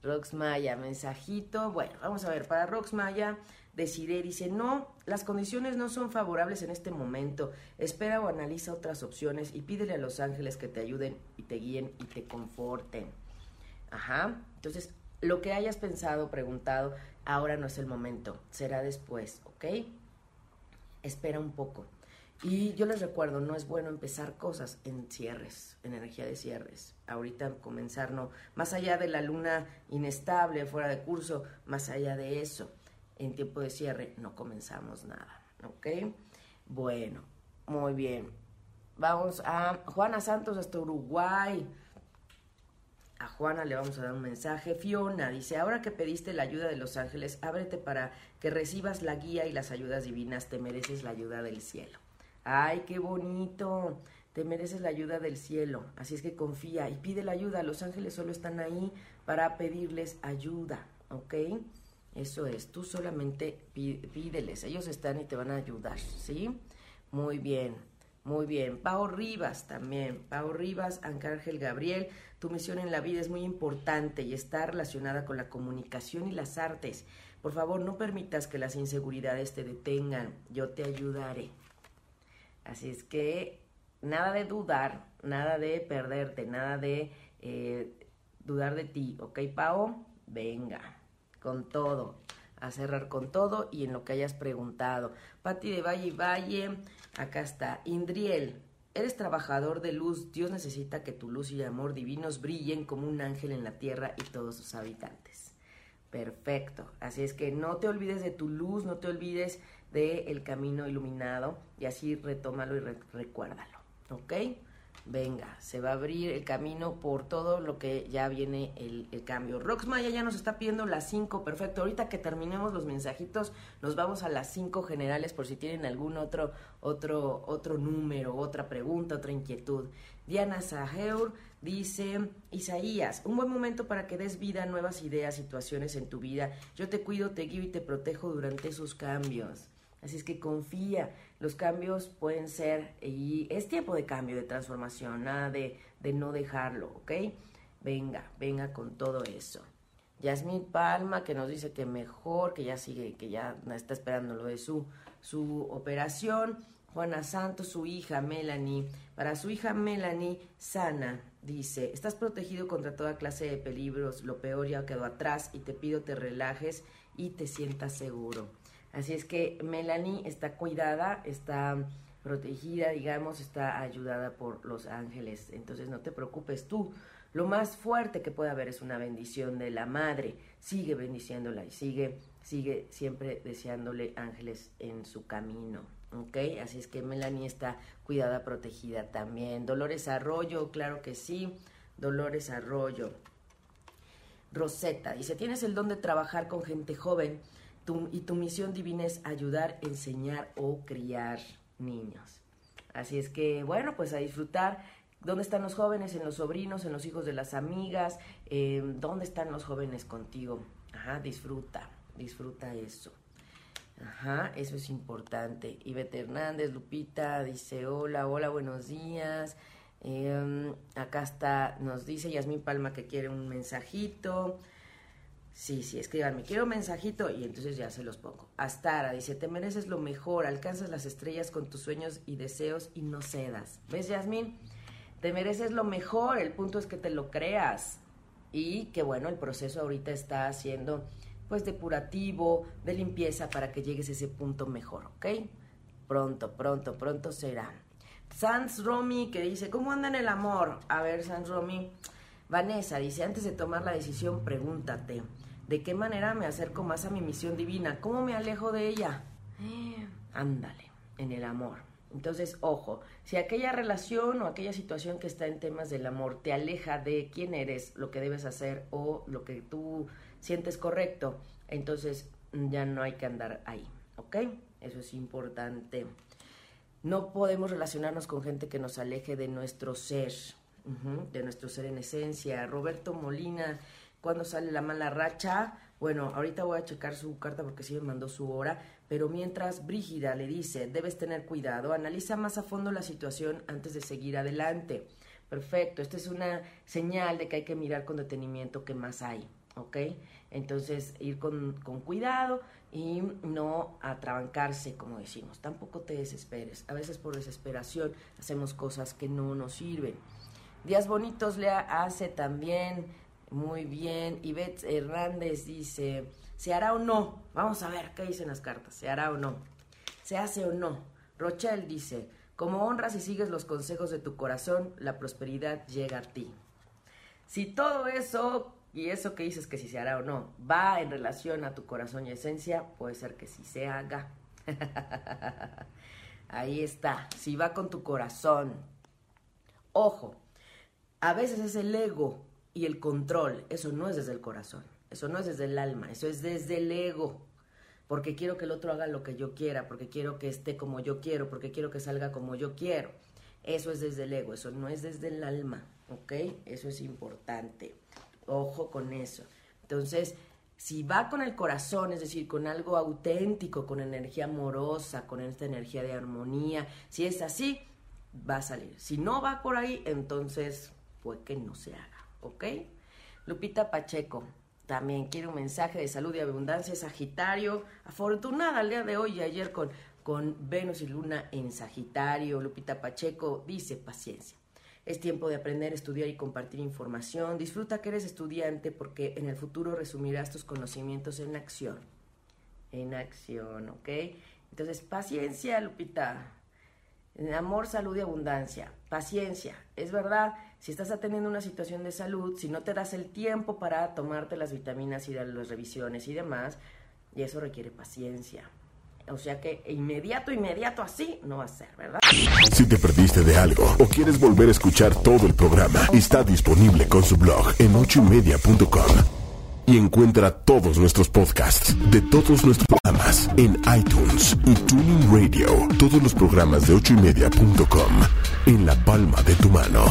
Rox Maya, mensajito. Bueno, vamos a ver, para Rox Maya, decide, dice, no, las condiciones no son favorables en este momento. Espera o analiza otras opciones y pídele a los ángeles que te ayuden y te guíen y te conforten. Ajá. Entonces, lo que hayas pensado, preguntado, ahora no es el momento, será después, ¿ok? Espera un poco. Y yo les recuerdo, no es bueno empezar cosas en cierres, en energía de cierres. Ahorita comenzar, no, más allá de la luna inestable, fuera de curso, más allá de eso, en tiempo de cierre, no comenzamos nada, ¿ok? Bueno, muy bien. Vamos a Juana Santos hasta Uruguay. A Juana le vamos a dar un mensaje. Fiona dice, ahora que pediste la ayuda de los ángeles, ábrete para que recibas la guía y las ayudas divinas. Te mereces la ayuda del cielo. Ay, qué bonito. Te mereces la ayuda del cielo. Así es que confía y pide la ayuda. Los ángeles solo están ahí para pedirles ayuda. ¿Ok? Eso es. Tú solamente pídeles. Ellos están y te van a ayudar. ¿Sí? Muy bien. Muy bien. Pau Rivas también. Pau Rivas, Ángel Gabriel. Tu misión en la vida es muy importante y está relacionada con la comunicación y las artes. Por favor, no permitas que las inseguridades te detengan. Yo te ayudaré. Así es que nada de dudar, nada de perderte, nada de eh, dudar de ti. ¿Ok, Pau? Venga, con todo a cerrar con todo y en lo que hayas preguntado. Pati de Valle y Valle, acá está. Indriel, eres trabajador de luz. Dios necesita que tu luz y amor divinos brillen como un ángel en la tierra y todos sus habitantes. Perfecto. Así es que no te olvides de tu luz, no te olvides del el camino iluminado y así retómalo y recuérdalo. ¿Ok? Venga, se va a abrir el camino por todo lo que ya viene el, cambio. Rox Maya ya nos está pidiendo las cinco, perfecto. Ahorita que terminemos los mensajitos, nos vamos a las cinco generales por si tienen algún otro, otro, otro número, otra pregunta, otra inquietud. Diana Saheur dice, Isaías, un buen momento para que des vida a nuevas ideas, situaciones en tu vida. Yo te cuido, te guío y te protejo durante esos cambios. Así es que confía, los cambios pueden ser, y es tiempo de cambio, de transformación, nada de, de no dejarlo, ¿ok? Venga, venga con todo eso. Yasmín Palma, que nos dice que mejor, que ya sigue, que ya está esperando lo de su, su operación. Juana Santos, su hija Melanie. Para su hija Melanie, sana, dice, estás protegido contra toda clase de peligros, lo peor ya quedó atrás y te pido te relajes y te sientas seguro. Así es que Melanie está cuidada, está protegida, digamos, está ayudada por los ángeles. Entonces no te preocupes tú. Lo más fuerte que puede haber es una bendición de la madre. Sigue bendiciéndola y sigue, sigue siempre deseándole ángeles en su camino. ¿Ok? Así es que Melanie está cuidada, protegida también. Dolores Arroyo, claro que sí. Dolores Arroyo. Rosetta dice, tienes el don de trabajar con gente joven y tu misión divina es ayudar, enseñar o criar niños. Así es que, bueno, pues a disfrutar. ¿Dónde están los jóvenes? En los sobrinos, en los hijos de las amigas. Eh, ¿Dónde están los jóvenes contigo? Ajá, disfruta, disfruta eso. Ajá, eso es importante. Ivete Hernández, Lupita, dice hola, hola, buenos días. Em, acá está, nos dice Yasmín Palma que quiere un mensajito. Sí, sí, escríbanme, quiero un mensajito y entonces ya se los pongo. Astara dice, te mereces lo mejor, alcanzas las estrellas con tus sueños y deseos y no cedas. ¿Ves, Yasmín? Te mereces lo mejor, el punto es que te lo creas. Y que bueno, el proceso ahorita está haciendo pues depurativo, de limpieza para que llegues a ese punto mejor, ¿ok? Pronto, pronto, pronto será. Sans Romy que dice, ¿cómo anda en el amor? A ver, Sans Romy. Vanessa dice, antes de tomar la decisión, pregúntate. ¿De qué manera me acerco más a mi misión divina? ¿Cómo me alejo de ella? ándale, en el amor. Entonces, ojo, si aquella relación o aquella situación que está en temas del amor te aleja de quién eres, lo que debes hacer o lo que tú sientes correcto, entonces ya no hay que andar ahí, ¿ok? Eso es importante. No podemos relacionarnos con gente que nos aleje de nuestro ser, de nuestro ser en esencia. Roberto Molina cuando sale la mala racha. Bueno, ahorita voy a checar su carta porque sí me mandó su hora, pero mientras Brígida le dice, debes tener cuidado, analiza más a fondo la situación antes de seguir adelante. Perfecto, esta es una señal de que hay que mirar con detenimiento qué más hay, ¿ok? Entonces, ir con, con cuidado y no atrabancarse, como decimos. Tampoco te desesperes. A veces por desesperación hacemos cosas que no nos sirven. Días bonitos le hace también muy bien. Ivette Hernández dice, ¿se hará o no? Vamos a ver qué dicen las cartas. ¿Se hará o no? ¿Se hace o no? Rochelle dice, como honras y sigues los consejos de tu corazón, la prosperidad llega a ti. Si todo eso y eso que dices que si se hará o no va en relación a tu corazón y esencia, puede ser que sí se haga. Ahí está, si va con tu corazón. Ojo, a veces es el ego y el control, eso no es desde el corazón, eso no es desde el alma, eso es desde el ego. Porque quiero que el otro haga lo que yo quiera, porque quiero que esté como yo quiero, porque quiero que salga como yo quiero. Eso es desde el ego, eso no es desde el alma, ¿ok? Eso es importante. Ojo con eso. Entonces, si va con el corazón, es decir, con algo auténtico, con energía amorosa, con esta energía de armonía, si es así, va a salir. Si no va por ahí, entonces, pues que no se haga. ¿Ok? Lupita Pacheco, también quiere un mensaje de salud y abundancia, Sagitario, afortunada al día de hoy y ayer con, con Venus y Luna en Sagitario. Lupita Pacheco dice paciencia. Es tiempo de aprender, estudiar y compartir información. Disfruta que eres estudiante porque en el futuro resumirás tus conocimientos en acción. En acción, ¿ok? Entonces, paciencia, Lupita. Amor, salud y abundancia. Paciencia. Es verdad, si estás atendiendo una situación de salud, si no te das el tiempo para tomarte las vitaminas y las revisiones y demás, y eso requiere paciencia. O sea que inmediato, inmediato así no va a ser, ¿verdad? Si te perdiste de algo o quieres volver a escuchar todo el programa, está disponible con su blog en ochoymedia.com. Y encuentra todos nuestros podcasts de todos nuestros programas en iTunes y Tuning Radio. Todos los programas de ochoymedia.com en la palma de tu mano.